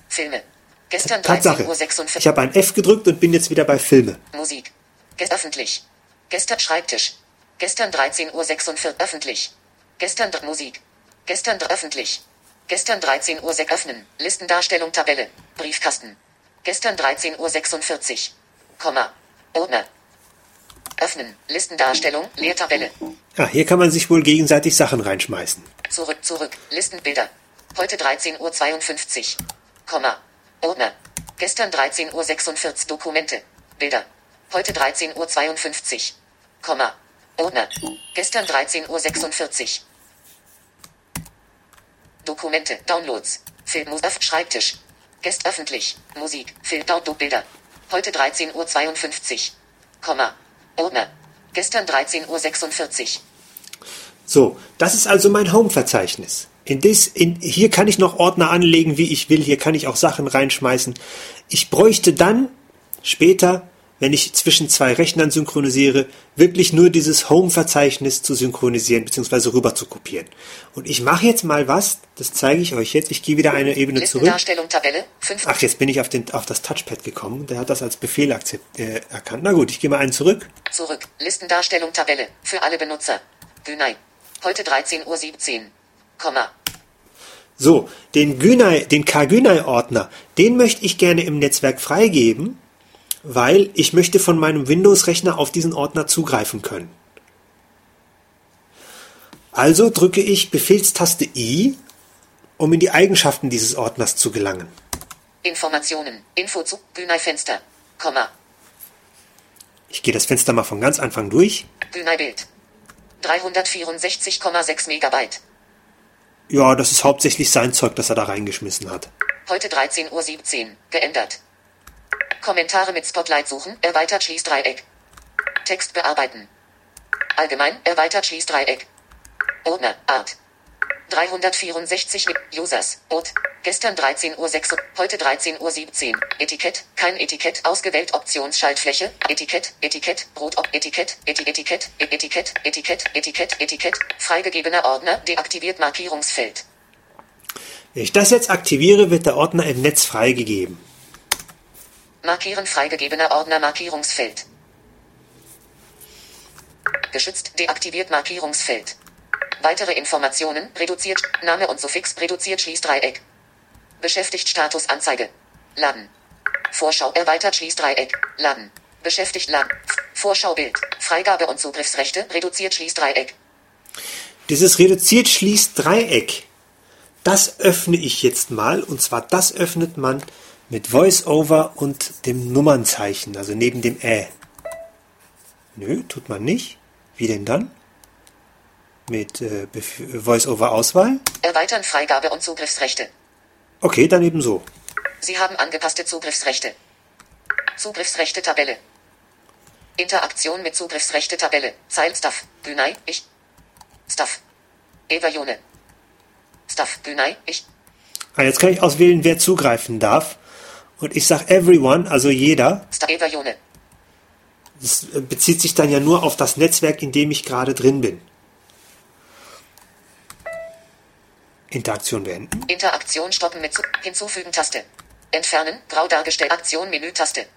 Filme. Gestern Tatsache. 13.46 Uhr. Ich habe ein F gedrückt und bin jetzt wieder bei Filme. Musik. Ge öffentlich. Gestern Schreibtisch. Gestern 13.46 Uhr öffentlich. Gestern dr- Musik. Gestern dr- öffentlich. Gestern 13.06 Uhr öffnen. Listendarstellung Tabelle. Briefkasten. Gestern 13.46 Uhr. Komma. Ordner. Öffnen. Listendarstellung. Leertabelle. Ah, hier kann man sich wohl gegenseitig Sachen reinschmeißen. Zurück, zurück. Listenbilder. Heute 13.52 Uhr. Komma. Ordner. Gestern 13.46 Uhr. Dokumente. Bilder. Heute 13.52 Uhr. Komma. Ordner. Gestern 13.46 Uhr. Dokumente. Downloads. Film. Öff Schreibtisch. Gest öffentlich. Musik. Film. Download Bilder. Heute 13.52 Uhr. Komma. Ordner. Gestern 13.46 Uhr. So, das ist also mein Home-Verzeichnis. In dis, in, hier kann ich noch Ordner anlegen, wie ich will. Hier kann ich auch Sachen reinschmeißen. Ich bräuchte dann später, wenn ich zwischen zwei Rechnern synchronisiere, wirklich nur dieses Home-Verzeichnis zu synchronisieren bzw. rüber zu kopieren. Und ich mache jetzt mal was, das zeige ich euch jetzt. Ich gehe wieder eine Ebene zurück. Listendarstellung Tabelle. 5. Ach, jetzt bin ich auf, den, auf das Touchpad gekommen. Der hat das als Befehl akzept, äh, erkannt. Na gut, ich gehe mal einen zurück. Zurück. Listendarstellung Tabelle. Für alle Benutzer. Günei. Heute 13.17 Uhr. Komma. So, den Günai, den Kagünai-Ordner, den möchte ich gerne im Netzwerk freigeben, weil ich möchte von meinem Windows-Rechner auf diesen Ordner zugreifen können. Also drücke ich Befehlstaste I, um in die Eigenschaften dieses Ordners zu gelangen. Informationen. Info zu. Günei Fenster. Komma. Ich gehe das Fenster mal von ganz Anfang durch. Günei Bild. 364,6 Megabyte. Ja, das ist hauptsächlich sein Zeug, das er da reingeschmissen hat. Heute 13.17 Uhr. Geändert. Kommentare mit Spotlight suchen. Erweitert Schließdreieck. Text bearbeiten. Allgemein. Erweitert Schließdreieck. Ordner. Art. 364 mit Users. Ort. Gestern 13.06 Uhr. Heute 13.17 Uhr. Etikett. Kein Etikett. Ausgewählt Optionsschaltfläche. Etikett. Etikett. Rot. Etikett. Eti Etikett. E- Etikett. Etikett. Etikett. Etikett. Freigegebener Ordner. Deaktiviert Markierungsfeld. Wenn ich das jetzt aktiviere, wird der Ordner im Netz freigegeben. Markieren freigegebener Ordner Markierungsfeld. Geschützt deaktiviert Markierungsfeld. Weitere Informationen reduziert Name und Suffix reduziert Schließdreieck. Beschäftigt Status Anzeige. Laden. Vorschau erweitert Schließdreieck. Laden. Beschäftigt Laden. Vorschaubild. Freigabe und Zugriffsrechte reduziert Schließdreieck. Dieses reduziert schließt Dreieck. Das öffne ich jetzt mal und zwar das öffnet man mit VoiceOver und dem Nummernzeichen, also neben dem Ä. Nö, tut man nicht. Wie denn dann? Mit äh, VoiceOver-Auswahl? Erweitern Freigabe und Zugriffsrechte. Okay, dann eben so. Sie haben angepasste Zugriffsrechte. Zugriffsrechte Tabelle. Interaktion mit Zugriffsrechte Tabelle. Zeil Stuff. Günei, ich. Stuff. Eva Jone. Stuff. Günei, ich. Ah, jetzt kann ich auswählen, wer zugreifen darf. Und ich sage everyone, also jeder. Das äh, bezieht sich dann ja nur auf das Netzwerk, in dem ich gerade drin bin. Interaktion beenden. Interaktion stoppen mit Zu Hinzufügen Taste. Entfernen. Grau dargestellt. Aktion Menü Taste.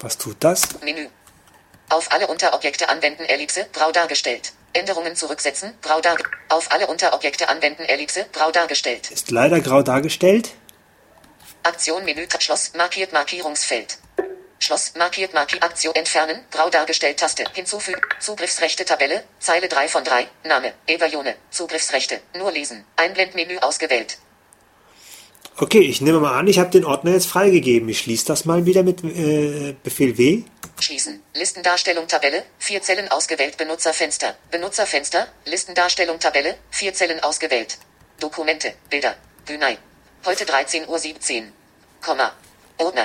Was tut das? Menü. Auf alle Unterobjekte anwenden Ellipse. Grau dargestellt. Änderungen zurücksetzen. Grau dar. Auf alle Unterobjekte anwenden Ellipse. Grau dargestellt. Ist leider grau dargestellt. Aktion Menü Schloss markiert Markierungsfeld. Schloss markiert Markier Aktion entfernen grau dargestellt Taste hinzufügen Zugriffsrechte Tabelle Zeile 3 von 3 Name Eva Jone Zugriffsrechte nur lesen Einblendmenü ausgewählt Okay, ich nehme mal an, ich habe den Ordner jetzt freigegeben. Ich schließe das mal wieder mit äh, Befehl W. Schließen Listendarstellung Tabelle vier Zellen ausgewählt Benutzerfenster Benutzerfenster Listendarstellung Tabelle vier Zellen ausgewählt Dokumente Bilder Günei Heute 13.17 Uhr. Komma. Ordner.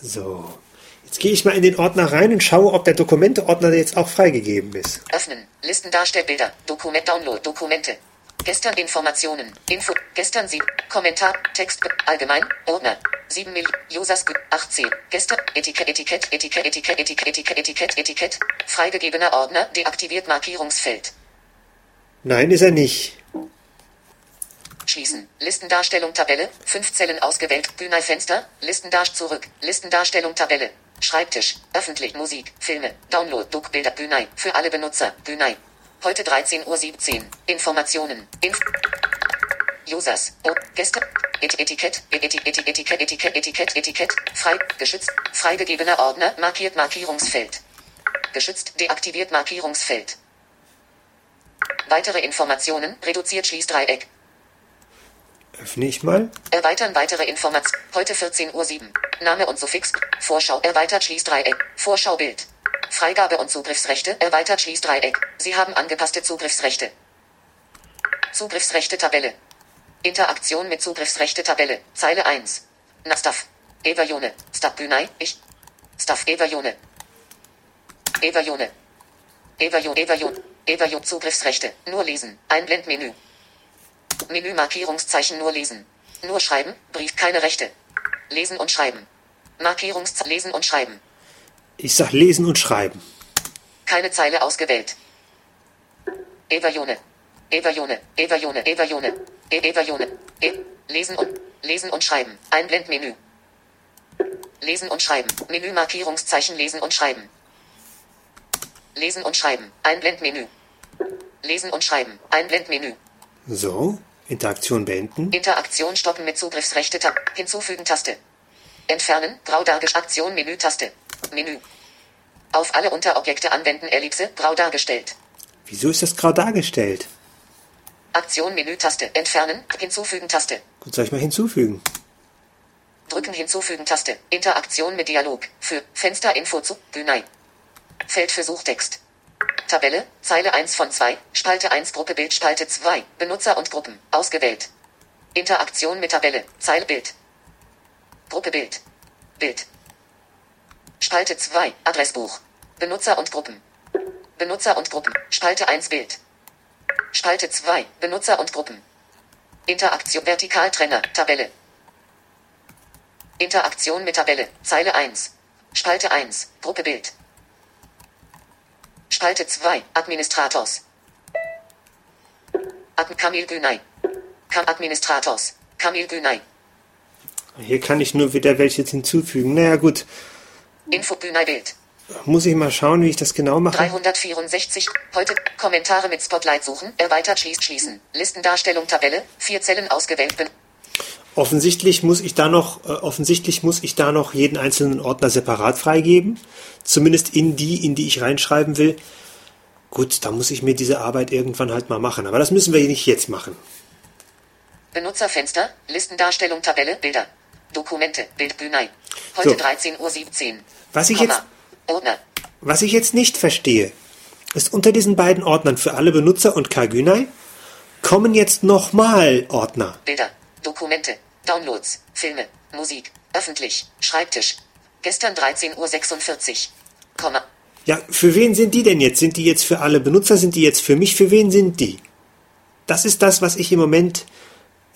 So. Jetzt gehe ich mal in den Ordner rein und schaue, ob der Dokumente-Ordner jetzt auch freigegeben ist. Öffnen. Listen Darstellbilder. Dokument Download. Dokumente. Gestern Informationen. Info. Gestern sieben. Kommentar. Text. Allgemein. Ordner. 7 Mill. Users. 18. Gestern. Etikett. Etikett. Etikett. Etikett. Etikett. Etikett. Etikett. Freigegebener Ordner. Deaktiviert Markierungsfeld. Nein, ist er nicht. Schließen. Listendarstellung Tabelle. Fünf Zellen ausgewählt. Bühnei-Fenster. Listendarst zurück. Listendarstellung Tabelle. Schreibtisch. Öffentlich. Musik. Filme. Download. Duckbilder. Bühnei. Für alle Benutzer. Bühnei. Heute 13.17 Uhr. Informationen. Inf Users. Oh, Gäste. Et Etikett. Etikett. Etikett. Etikett. Etikett. Etikett. Frei. Geschützt. Freigegebener Ordner. Markiert Markierungsfeld. Geschützt. Deaktiviert Markierungsfeld. Weitere Informationen. Reduziert Schließdreieck. Öffne ich mal. Erweitern weitere Informationen. Heute 14.07 Uhr. Name und Suffix. Vorschau. Erweitert Schließdreieck. Vorschaubild. Freigabe und Zugriffsrechte. Erweitert Schließdreieck. Sie haben angepasste Zugriffsrechte. Zugriffsrechte Tabelle. Interaktion mit Zugriffsrechte Tabelle. Zeile 1. Na Staff. Eva Jone. Staff Bünei. Ich. Staff Eva Jone. Eva Jone. Eva Jone. Eva Jone. Eva Jone. Zugriffsrechte. Nur lesen. Einblendmenü. Menü Markierungszeichen nur lesen. Nur schreiben. Brief keine Rechte. Lesen und schreiben. Markierungszeichen lesen und schreiben. Ich sag lesen und schreiben. Keine Zeile ausgewählt. Eva Jone. Eva Jone. Eva Jone. Eva Jone. E Eva Jone. E lesen und lesen und schreiben. Einblendmenü. Lesen und schreiben. Menü Markierungszeichen lesen und schreiben. Lesen und schreiben. Einblendmenü. Lesen und schreiben. Einblendmenü. So, Interaktion beenden. Interaktion stoppen mit Zugriffsrechte Tab. Hinzufügen Taste. Entfernen. Grau dargestellt. Aktion Menü Taste. Menü. Auf alle Unterobjekte anwenden Ellipse. Grau dargestellt. Wieso ist das grau dargestellt? Aktion Menü Taste. Entfernen. Hinzufügen Taste. Gut, soll ich mal hinzufügen? Drücken hinzufügen Taste. Interaktion mit Dialog. Für Fenster Info zu Bühnei. Feld für Suchtext. Tabelle, Zeile 1 von 2, Spalte 1 Gruppe Bild Spalte 2, Benutzer und Gruppen, ausgewählt. Interaktion mit Tabelle, Zeile Bild. Gruppe Bild. Bild. Spalte 2, Adressbuch. Benutzer und Gruppen. Benutzer und Gruppen, Spalte 1 Bild. Spalte 2, Benutzer und Gruppen. Interaktion Vertikaltrenner, Tabelle. Interaktion mit Tabelle, Zeile 1. Spalte 1, Gruppe Bild. Spalte 2, Administrators. Admin Kamil Günay. Kam Administrators. Kamil Günay. Hier kann ich nur wieder welche hinzufügen. Naja, gut. Info Günay Bild. Muss ich mal schauen, wie ich das genau mache. 364. Heute Kommentare mit Spotlight suchen. Erweitert schließt schließen. Listendarstellung Tabelle. Vier Zellen ausgewählt. Offensichtlich muss ich da noch, äh, offensichtlich muss ich da noch jeden einzelnen Ordner separat freigeben. Zumindest in die, in die ich reinschreiben will. Gut, da muss ich mir diese Arbeit irgendwann halt mal machen. Aber das müssen wir nicht jetzt machen. Benutzerfenster. Listendarstellung Tabelle. Bilder. Dokumente. Bild Bühnei. Heute So. 13.17 Uhr. Was ich Komma. jetzt, Ordner. was ich jetzt nicht verstehe, ist unter diesen beiden Ordnern für alle Benutzer und Kagünai kommen jetzt nochmal Ordner. Bilder. Dokumente. Downloads. Filme. Musik. Öffentlich. Schreibtisch. Gestern 13.46 Uhr. Komma. Ja, für wen sind die denn jetzt? Sind die jetzt für alle Benutzer? Sind die jetzt für mich? Für wen sind die? Das ist das, was ich im Moment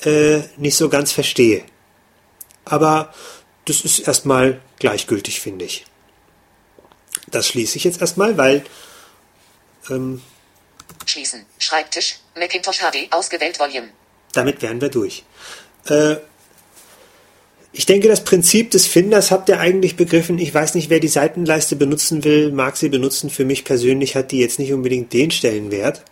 äh, nicht so ganz verstehe. Aber das ist erstmal gleichgültig, finde ich. Das schließe ich jetzt erstmal, weil ähm, Schließen. Schreibtisch. Macintosh HD. Ausgewählt Volume. Damit wären wir durch. Äh, ich denke, das Prinzip des Finders habt ihr eigentlich begriffen. Ich weiß nicht, wer die Seitenleiste benutzen will, mag sie benutzen. Für mich persönlich hat die jetzt nicht unbedingt den Stellenwert.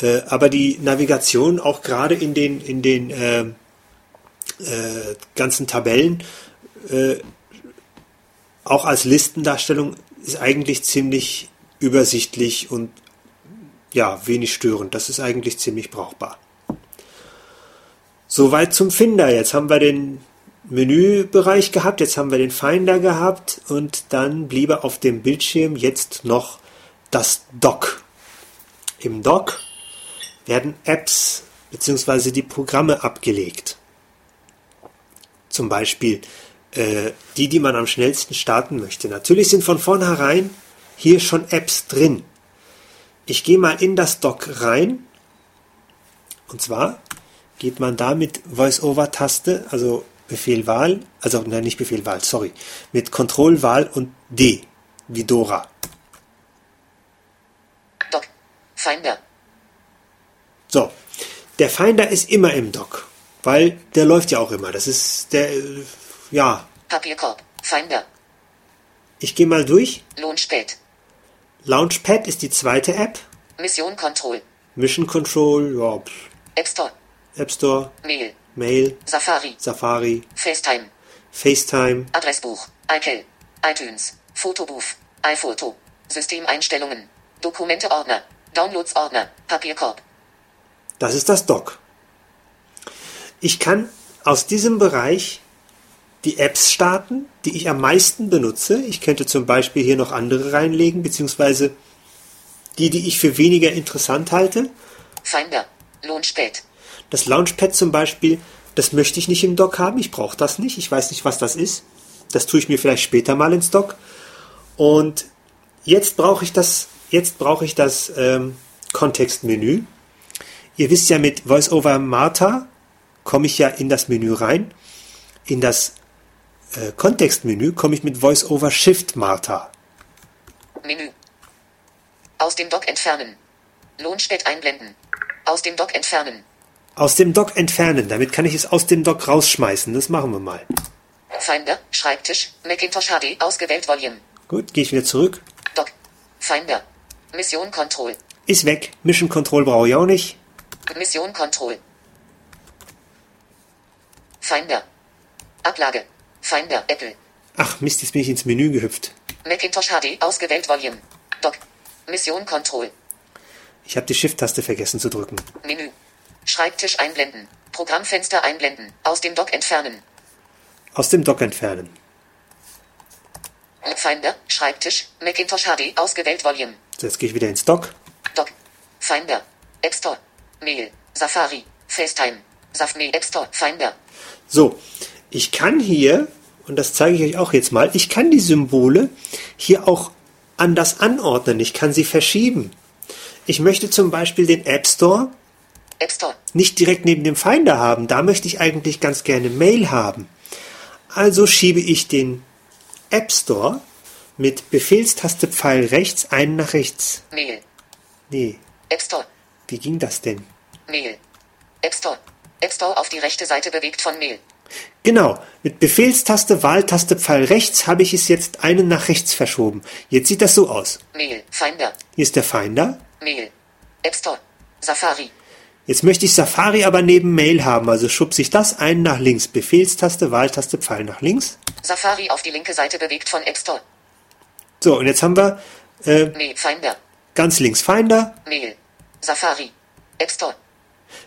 Äh, aber die Navigation auch gerade in den, in den äh, äh, ganzen Tabellen, äh, auch als Listendarstellung, ist eigentlich ziemlich übersichtlich und ja, wenig störend. Das ist eigentlich ziemlich brauchbar. Soweit zum Finder. Jetzt haben wir den Menübereich gehabt, jetzt haben wir den Finder gehabt und dann bliebe auf dem Bildschirm jetzt noch das Dock. Im Dock werden Apps bzw. die Programme abgelegt. Zum Beispiel äh, die, die man am schnellsten starten möchte. Natürlich sind von vornherein hier schon Apps drin. Ich gehe mal in das Dock rein Und zwar geht man da mit Voice-Over-Taste, also Befehl Wahl, also nein, nicht Befehl Wahl, sorry, mit Control Wahl und D, wie Dora. Doc. Finder. So, der Finder ist immer im Dock, weil der läuft ja auch immer. Das ist der, ja, Papierkorb. Finder. ich gehe mal durch. Lohnspät. Launchpad ist die zweite App. Mission Control. Mission Control, ja, App Store. App Store, Mail. Mail, Safari. Safari, FaceTime. FaceTime, Adressbuch. iCal. iTunes. Fotobooth. iPhoto. Systemeinstellungen. Dokumente-Ordner. Downloads-Ordner. Papierkorb. Das ist das Dock. Ich kann aus diesem Bereich die Apps starten, die ich am meisten benutze. Ich könnte zum Beispiel hier noch andere reinlegen, beziehungsweise die, die ich für weniger interessant halte. Finder. Lohnspät. Das Launchpad zum Beispiel, das möchte ich nicht im Dock haben. Ich brauche das nicht. Ich weiß nicht, was das ist. Das tue ich mir vielleicht später mal ins Dock. Und jetzt brauche ich das, jetzt brauche ich das ähm, Kontextmenü. Ihr wisst ja, mit VoiceOver Martha komme ich ja in das Menü rein. In das äh, Kontextmenü komme ich mit VoiceOver Shift Martha. Menü. Aus dem Dock entfernen. Lohnspät einblenden. Aus dem Dock entfernen. Aus dem Dock entfernen. Damit kann ich es aus dem Dock rausschmeißen. Das machen wir mal. Finder. Schreibtisch. Macintosh HD. Ausgewählt Volume. Gut, gehe ich wieder zurück. Dock. Finder. Mission Control. Ist weg. Mission Control brauche ich auch nicht. Mission Control. Finder. Ablage. Finder. Apple. Ach Mist, jetzt bin ich ins Menü gehüpft. Macintosh HD. Ausgewählt Volume. Dock. Mission Control. Ich habe die Shift-Taste vergessen zu drücken. Menü. Schreibtisch einblenden. Programmfenster einblenden. Aus dem Dock entfernen. Aus dem Dock entfernen. Finder. Schreibtisch. Macintosh HD. Ausgewählt Volume. So, jetzt gehe ich wieder ins Dock. Dock. Finder. App Store. Mail. Safari. FaceTime. Safmail. App Store. Finder. So, ich kann hier, und das zeige ich euch auch jetzt mal, ich kann die Symbole hier auch anders anordnen. Ich kann sie verschieben. Ich möchte zum Beispiel den App Store. Nicht direkt neben dem Finder haben. Da möchte ich eigentlich ganz gerne Mail haben. Also schiebe ich den App Store mit Befehlstaste Pfeil rechts einen nach rechts. Mail. Nee, App Store. wie ging das denn? Mail. App Store. App Store auf die rechte Seite bewegt von Mail. Genau, mit Befehlstaste Wahltaste Pfeil rechts habe ich es jetzt einen nach rechts verschoben. Jetzt sieht das so aus. Mail. Finder. Hier ist der Finder. Mail. App Store. Safari. Jetzt möchte ich Safari aber neben Mail haben, also schubse ich das einen nach links. Befehlstaste, Wahltaste, Pfeil nach links. Safari auf die linke Seite bewegt von App Store. So, und jetzt haben wir äh, Mail. Finder. ganz links Finder. Mail. Safari. App Store.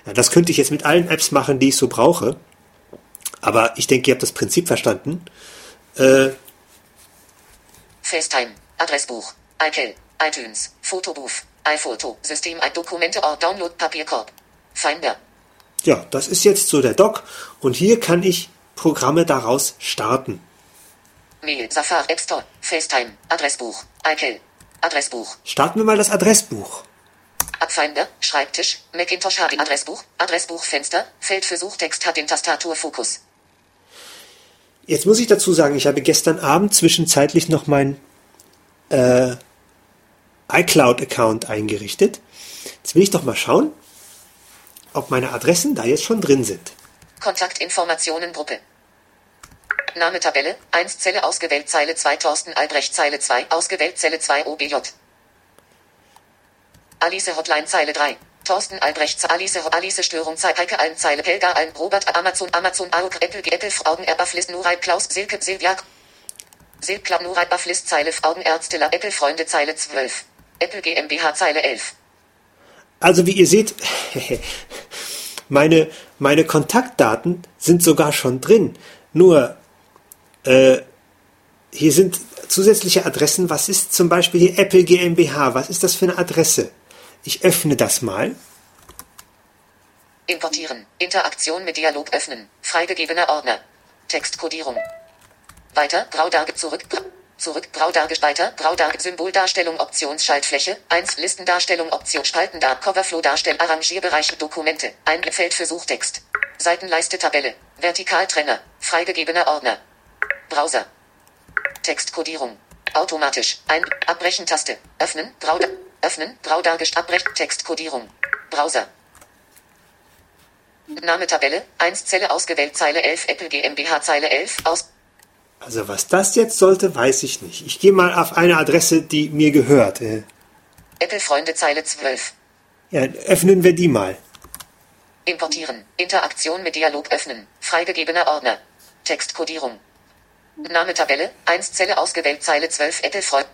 Ja, das könnte ich jetzt mit allen Apps machen, die ich so brauche. Aber ich denke, ihr habt das Prinzip verstanden. Äh, FaceTime. Adressbuch. iCal. iTunes. Fotobooth. iPhoto. System. Dokumente. Ort. Download. Papierkorb. Finder. ja, das ist jetzt so der Dock. Und hier kann ich Programme daraus starten. Mail. Safari. App Store. FaceTime. Adressbuch. iCal. Adressbuch. Starten wir mal das Adressbuch. Abfinder, Schreibtisch, Macintosh HD Adressbuch, Adressbuchfenster, Feld für Suchtext hat den Tastaturfokus. Jetzt muss ich dazu sagen, ich habe gestern Abend zwischenzeitlich noch mein äh, iCloud-Account eingerichtet. Jetzt will ich doch mal schauen, ob meine Adressen da jetzt schon drin sind. Kontaktinformationen Gruppe. Name Tabelle, 1 Zelle ausgewählt Zeile 2 Thorsten Albrecht Zeile 2 ausgewählt Zelle 2 OBJ. Alice Hotline Zeile 3. Thorsten Albrecht Alice Alice Störung Zeile Heike Alm Zeile Helga Alm Robert Amazon Amazon AUK Apple Apple Augen Erbaflist Nurai Klaus Silke Silvia Silkla Nurai Baflist Zeile Augenärzte Apple Freunde Zeile 12. Apple GmbH Zeile 11. Also wie ihr seht, [laughs] meine, meine Kontaktdaten sind sogar schon drin. Nur, äh, hier sind zusätzliche Adressen. Was ist zum Beispiel hier Apple GmbH? Was ist das für eine Adresse? Ich öffne das mal. Importieren. Interaktion mit Dialog öffnen. Freigegebener Ordner. Textkodierung. Weiter. Graudarge zurück. Zurück. Grau dargespeicher. Grau dar Symboldarstellung Optionsschaltfläche. 1. Listendarstellung Option Spalten da Coverflow darstellen Arrangierbereich Dokumente. Ein Feld für Suchtext. Seitenleiste Tabelle. Vertikaltrenner. Freigegebener Ordner. Browser. Textkodierung. Automatisch. Ein Abbrechen Taste. Öffnen. Grau Öffnen. Grau dargestellt. Abbrechen. Textkodierung. Browser. Name Tabelle. 1 Zelle ausgewählt. Zeile 11 Apple GmbH Zeile 11 aus. Also was das jetzt sollte, weiß ich nicht. Ich gehe mal auf eine Adresse, die mir gehört. Äh, Apple Freunde Zeile 12. ja, öffnen wir die mal. Importieren. Interaktion mit Dialog öffnen. Freigegebener Ordner. Textkodierung. Name Tabelle. 1 Zelle ausgewählt. Zeile 12 Apple Freunde.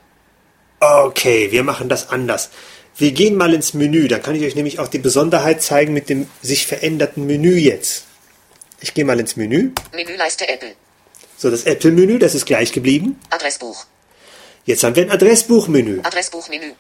Okay, wir machen das anders. Wir gehen mal ins Menü, dann kann ich euch nämlich auch die Besonderheit zeigen mit dem sich veränderten Menü jetzt. Ich gehe mal ins Menü. Menüleiste Apple. So, das Apple-Menü, das ist gleich geblieben. Adressbuch. Jetzt haben wir ein Adressbuchmenü. Adressbuchmenü.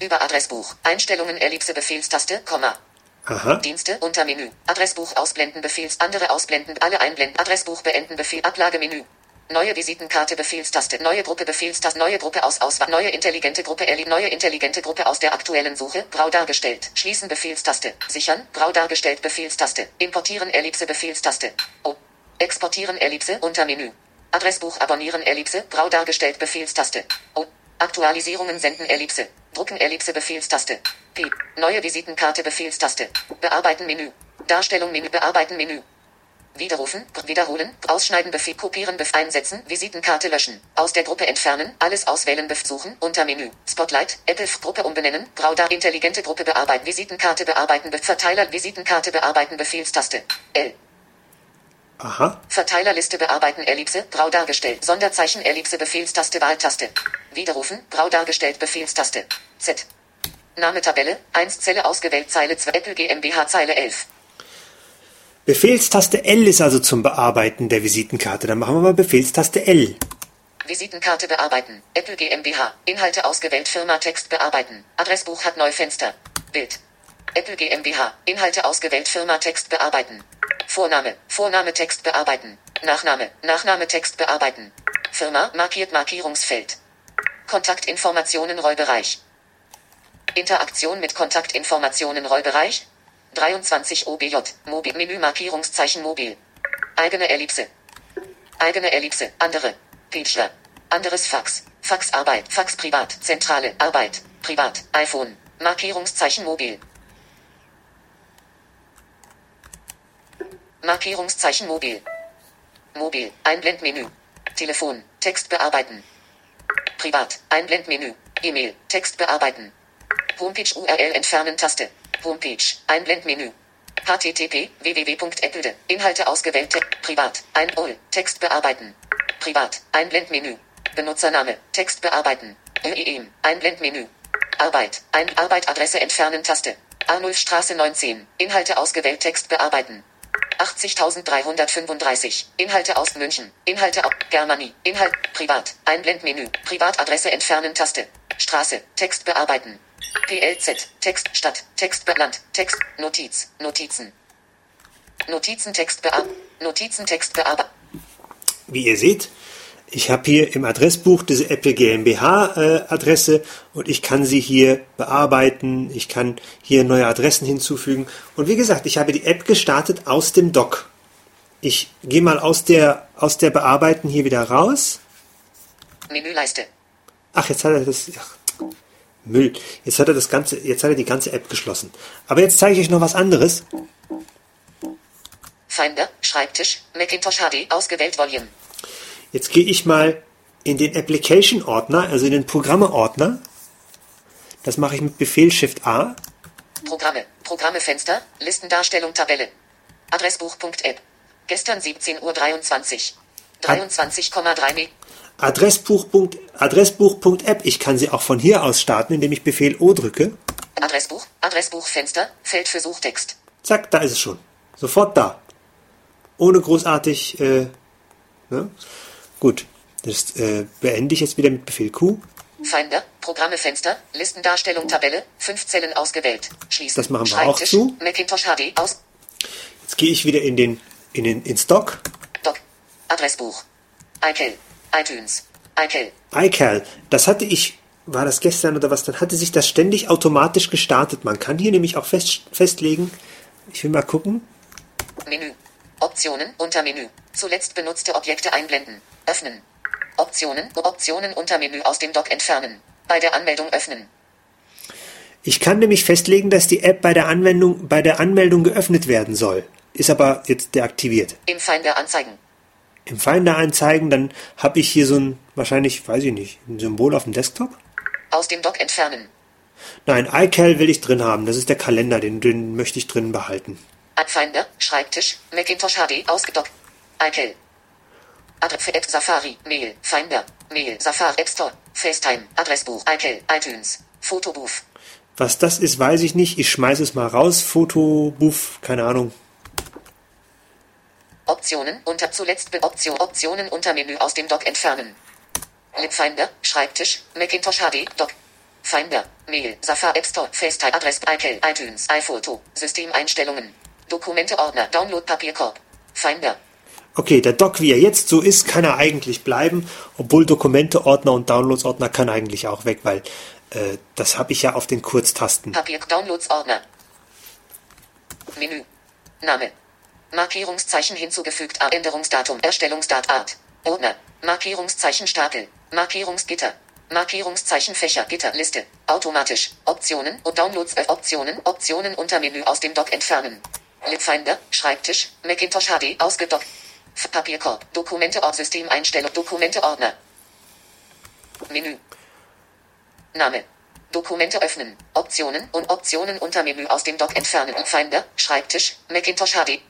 Über Adressbuch. Einstellungen Ellipse Befehlstaste, Komma. Aha. Dienste, Untermenü. Adressbuch ausblenden, Befehls, andere ausblenden, alle einblenden, Adressbuch beenden, Befehl, Ablagemenü. Neue Visitenkarte, Befehlstaste, neue Gruppe, Befehlstaste, neue Gruppe aus Auswahl, neue intelligente Gruppe, Erli, neue intelligente Gruppe aus der aktuellen Suche, grau dargestellt, schließen, Befehlstaste, sichern, grau dargestellt, Befehlstaste, importieren, Ellipse, Befehlstaste, oh. Exportieren, Ellipse, Untermenü. Adressbuch abonnieren, Ellipse, grau dargestellt, Befehlstaste, oh. Aktualisierungen senden, Ellipse, drucken, Ellipse, Befehlstaste, P. Neue Visitenkarte, Befehlstaste, bearbeiten, Menü, Darstellung, Menü, bearbeiten, Menü. Widerrufen, wiederholen, ausschneiden, Befehl, kopieren, Befehl, einsetzen, Visitenkarte löschen, aus der Gruppe entfernen, alles auswählen, Befehl suchen, Untermenü, Spotlight, Apple, Gruppe umbenennen, grau da, intelligente Gruppe bearbeiten, Visitenkarte bearbeiten, Be Verteiler, Visitenkarte bearbeiten, Befehlstaste, L. Aha. Verteilerliste bearbeiten, Ellipse, grau dargestellt, Sonderzeichen, Ellipse, Befehlstaste, Wahltaste. Widerrufen, grau dargestellt, Befehlstaste, Z. Name Tabelle, 1 Zelle ausgewählt, Zeile 2, Apple GmbH, Zeile 11. Befehlstaste L ist also zum Bearbeiten der Visitenkarte. Dann machen wir mal Befehlstaste L. Visitenkarte bearbeiten. Apple GmbH. Inhalte ausgewählt. Firma Text bearbeiten. Adressbuch hat Neufenster. Bild. Apple GmbH. Inhalte ausgewählt. Firma Text bearbeiten. Vorname. Vorname Text bearbeiten. Nachname. Nachname Text bearbeiten. Firma. Markiert Markierungsfeld. Kontaktinformationen Rollbereich. Interaktion mit Kontaktinformationen Rollbereich. 23 OBJ. Mobil. Menü Markierungszeichen Mobil. Eigene Ellipse. Eigene Ellipse. Andere. Feature. Anderes Fax. Faxarbeit. Fax privat. Zentrale. Arbeit. Privat. iPhone. Markierungszeichen Mobil. Markierungszeichen Mobil. Mobil. Einblendmenü. Telefon. Text bearbeiten. Privat. Einblendmenü. E-Mail. Text bearbeiten. Homepage URL entfernen Taste. Homepage. Einblendmenü. http www.apple. Inhalte ausgewählte. Privat. Ein All. Text bearbeiten. Privat. Einblendmenü. Benutzername. Text bearbeiten. ÖEM. Einblendmenü. Arbeit. Ein Arbeitadresse entfernen Taste. Arnulfstraße 19. Inhalte ausgewählt. Text bearbeiten. 80.335. Inhalte aus München. Inhalte aus Germany. Inhalt. Privat. Einblendmenü. Privatadresse entfernen Taste. Straße. Text bearbeiten. PLZ. Text. Stadt. Text. Land. Text. Notiz. Notizen. Notizentext bearbeiten. Notizentext bearbeiten. Wie ihr seht, ich habe hier im Adressbuch diese Apple GmbH äh, Adresse und ich kann sie hier bearbeiten. Ich kann hier neue Adressen hinzufügen. Und wie gesagt, ich habe die App gestartet aus dem Dock. Ich gehe mal aus der, aus der Bearbeiten hier wieder raus. Menüleiste. Ach, jetzt hat er das. Ach, Müll. Jetzt hat er das ganze, jetzt hat er die ganze App geschlossen. Aber jetzt zeige ich euch noch was anderes. Finder. Schreibtisch. Macintosh HD. Ausgewählt Volume. Jetzt gehe ich mal in den Application-Ordner, also in den Programme-Ordner. Das mache ich mit Befehl Shift A. Programme. Programme Fenster. Listendarstellung Tabelle. Adressbuch.app. Gestern 17.23 Uhr. 23,3 Me Adressbuch.app. Adressbuch.app. Ich kann sie auch von hier aus starten, indem ich Befehl O drücke. Adressbuch. Adressbuchfenster. Feld für Suchtext. Zack, da ist es schon. Sofort da. Ohne großartig. Äh, ne? Gut, das äh, beende ich jetzt wieder mit Befehl Q. Finder. Programme Fenster. Listendarstellung Tabelle. Fünf Zellen ausgewählt. Schließen. Das machen wir auch zu. Macintosh HD. Aus. Jetzt gehe ich wieder in den in den in Stock. Doc. Adressbuch. iCal. iTunes. iCal. iCal, das hatte ich, war das gestern oder was, dann hatte sich das ständig automatisch gestartet. Man kann hier nämlich auch fest, festlegen, ich will mal gucken, Menü. Optionen unter Menü. Zuletzt benutzte Objekte einblenden. Öffnen. Optionen. Optionen unter Menü aus dem Dock entfernen. Bei der Anmeldung öffnen. Ich kann nämlich festlegen, dass die App bei der Anwendung, bei der Anmeldung geöffnet werden soll. Ist aber jetzt deaktiviert. Im Finder anzeigen. Im Finder einzeigen, dann habe ich hier so ein, wahrscheinlich, weiß ich nicht, ein Symbol auf dem Desktop? Aus dem Dock entfernen. Nein, iCal will ich drin haben. Das ist der Kalender, den, den möchte ich drin behalten. Finder, Schreibtisch, Macintosh HD ausgedockt. iCal. Adresse Safari, Mail, Finder, Mail, Safari App Store, FaceTime, Adressbuch, iCal, iTunes, Fotobuch. Was das ist, weiß ich nicht. Ich schmeiße es mal raus. Fotobuff, keine Ahnung. Optionen unter zuletzt Be Option Optionen unter Menü aus dem Dock entfernen. Libfinder, Schreibtisch, Macintosh HD, Dock. Finder, Mail, Safari App Store, FaceTime, Adress, iCal, iTunes, iPhoto, Systemeinstellungen, Dokumente Ordner, Download Papierkorb. Finder, Okay, der Dock, wie er jetzt so ist, kann er eigentlich bleiben, obwohl Dokumente, Ordner und Downloads Ordner kann eigentlich auch weg, weil äh, das habe ich ja auf den Kurztasten. Papier Downloads Ordner. Menü. Name. Markierungszeichen hinzugefügt. Änderungsdatum. Erstellungsdat Art. Ordner. Markierungszeichen Stapel. Markierungsgitter. Markierungszeichen Fächer. Gitter. Liste. Automatisch. Optionen und Downloads. Äh, Optionen. Optionen unter Menü aus dem Dock entfernen. Libfinder. Schreibtisch. Macintosh HD. Ausgedockt. Papierkorb. Dokumente Ort Systemeinstellung. Dokumente Ordner. Menü. Name. Dokumente öffnen. Optionen und Optionen unter Menü aus dem Dock entfernen. Finder, Schreibtisch, Macintosh HD.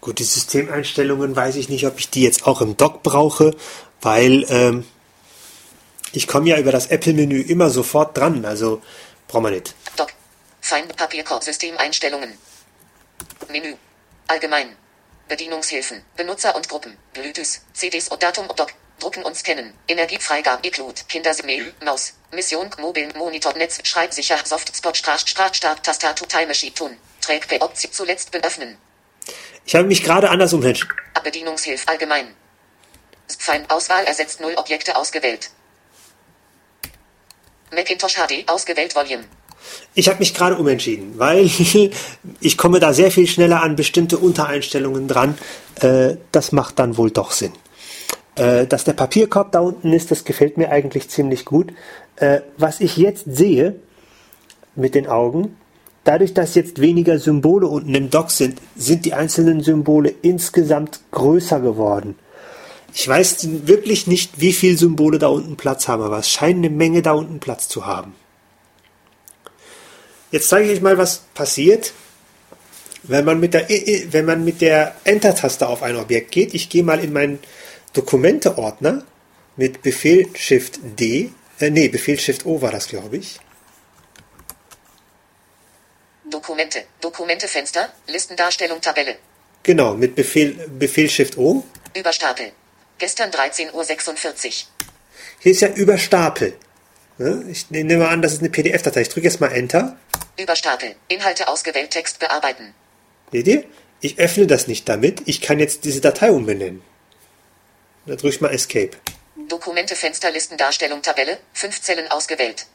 Gut, die Systemeinstellungen weiß ich nicht, ob ich die jetzt auch im Dock brauche, weil ähm, ich komme ja über das Apple-Menü immer sofort dran, also brauchen wir nicht. Dock. Find Papierkorb Systemeinstellungen. Menü. Allgemein. Bedienungshilfen. Benutzer und Gruppen. Bluetooth. CDs und Datum und Dock. Drucken und scannen. Energiefreigabe. Ecloud. Kindermail. Maus. Mission. Mobil. Monitor. Netz. Schreibsicher. Soft. Spot. Start. Start. Start. Tastatur. Time Machine. Tun. Trackpad. Option. Zuletzt beöffnen. Ich habe mich gerade anders umentschieden. Bedienungshilfe. Allgemein. Find Auswahl ersetzt null Objekte ausgewählt. Macintosh HD ausgewählt Volume. Ich habe mich gerade umentschieden, weil [laughs] ich komme da sehr viel schneller an bestimmte Untereinstellungen dran. Äh, das macht dann wohl doch Sinn. Äh, dass der Papierkorb da unten ist, das gefällt mir eigentlich ziemlich gut. Äh, was ich jetzt sehe mit den Augen, dadurch, dass jetzt weniger Symbole unten im Dock sind, sind die einzelnen Symbole insgesamt größer geworden. Ich weiß wirklich nicht, wie viele Symbole da unten Platz haben, aber es scheint eine Menge da unten Platz zu haben. Jetzt zeige ich euch mal, was passiert, wenn man mit der, wenn man mit der Enter-Taste auf ein Objekt geht. Ich gehe mal in meinen Dokumente-Ordner mit Befehl Shift D, äh, nee, Befehl Shift O war das, glaube ich. Dokumente, Dokumente-Fenster, Listendarstellung, Tabelle, Genau, mit Befehl, Befehl Shift O. Überstapel. Gestern 13.46 Uhr. Hier ist ja über Stapel. Ne? Ich nehme mal an, das ist eine PDF-Datei. Ich drücke jetzt mal Enter. Überstapel. Inhalte ausgewählt, Text bearbeiten. Seht ihr? Ich öffne das nicht damit. Ich kann jetzt diese Datei umbenennen. Da drücke ich mal Escape. Dokumente, Fenster, Listendarstellung, Tabelle, fünf Zellen ausgewählt.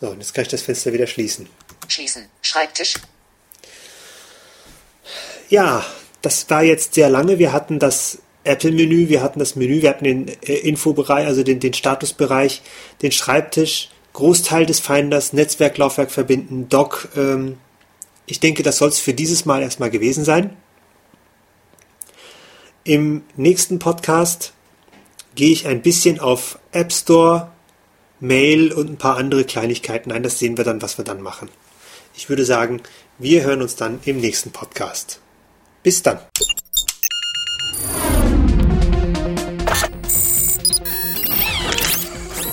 So, und jetzt kann ich das Fenster wieder schließen. Schließen. Schreibtisch. Ja, das war jetzt sehr lange. Wir hatten das Apple-Menü, wir hatten das Menü, wir hatten den äh, Infobereich, also den, den Statusbereich, den Schreibtisch, Großteil des Finders, Netzwerklaufwerk verbinden, Dock. Ähm, ich denke, das soll es für dieses Mal erstmal gewesen sein. Im nächsten Podcast gehe ich ein bisschen auf App Store, Mail und ein paar andere Kleinigkeiten ein. Das sehen wir dann, was wir dann machen. Ich würde sagen, wir hören uns dann im nächsten Podcast. Bis dann.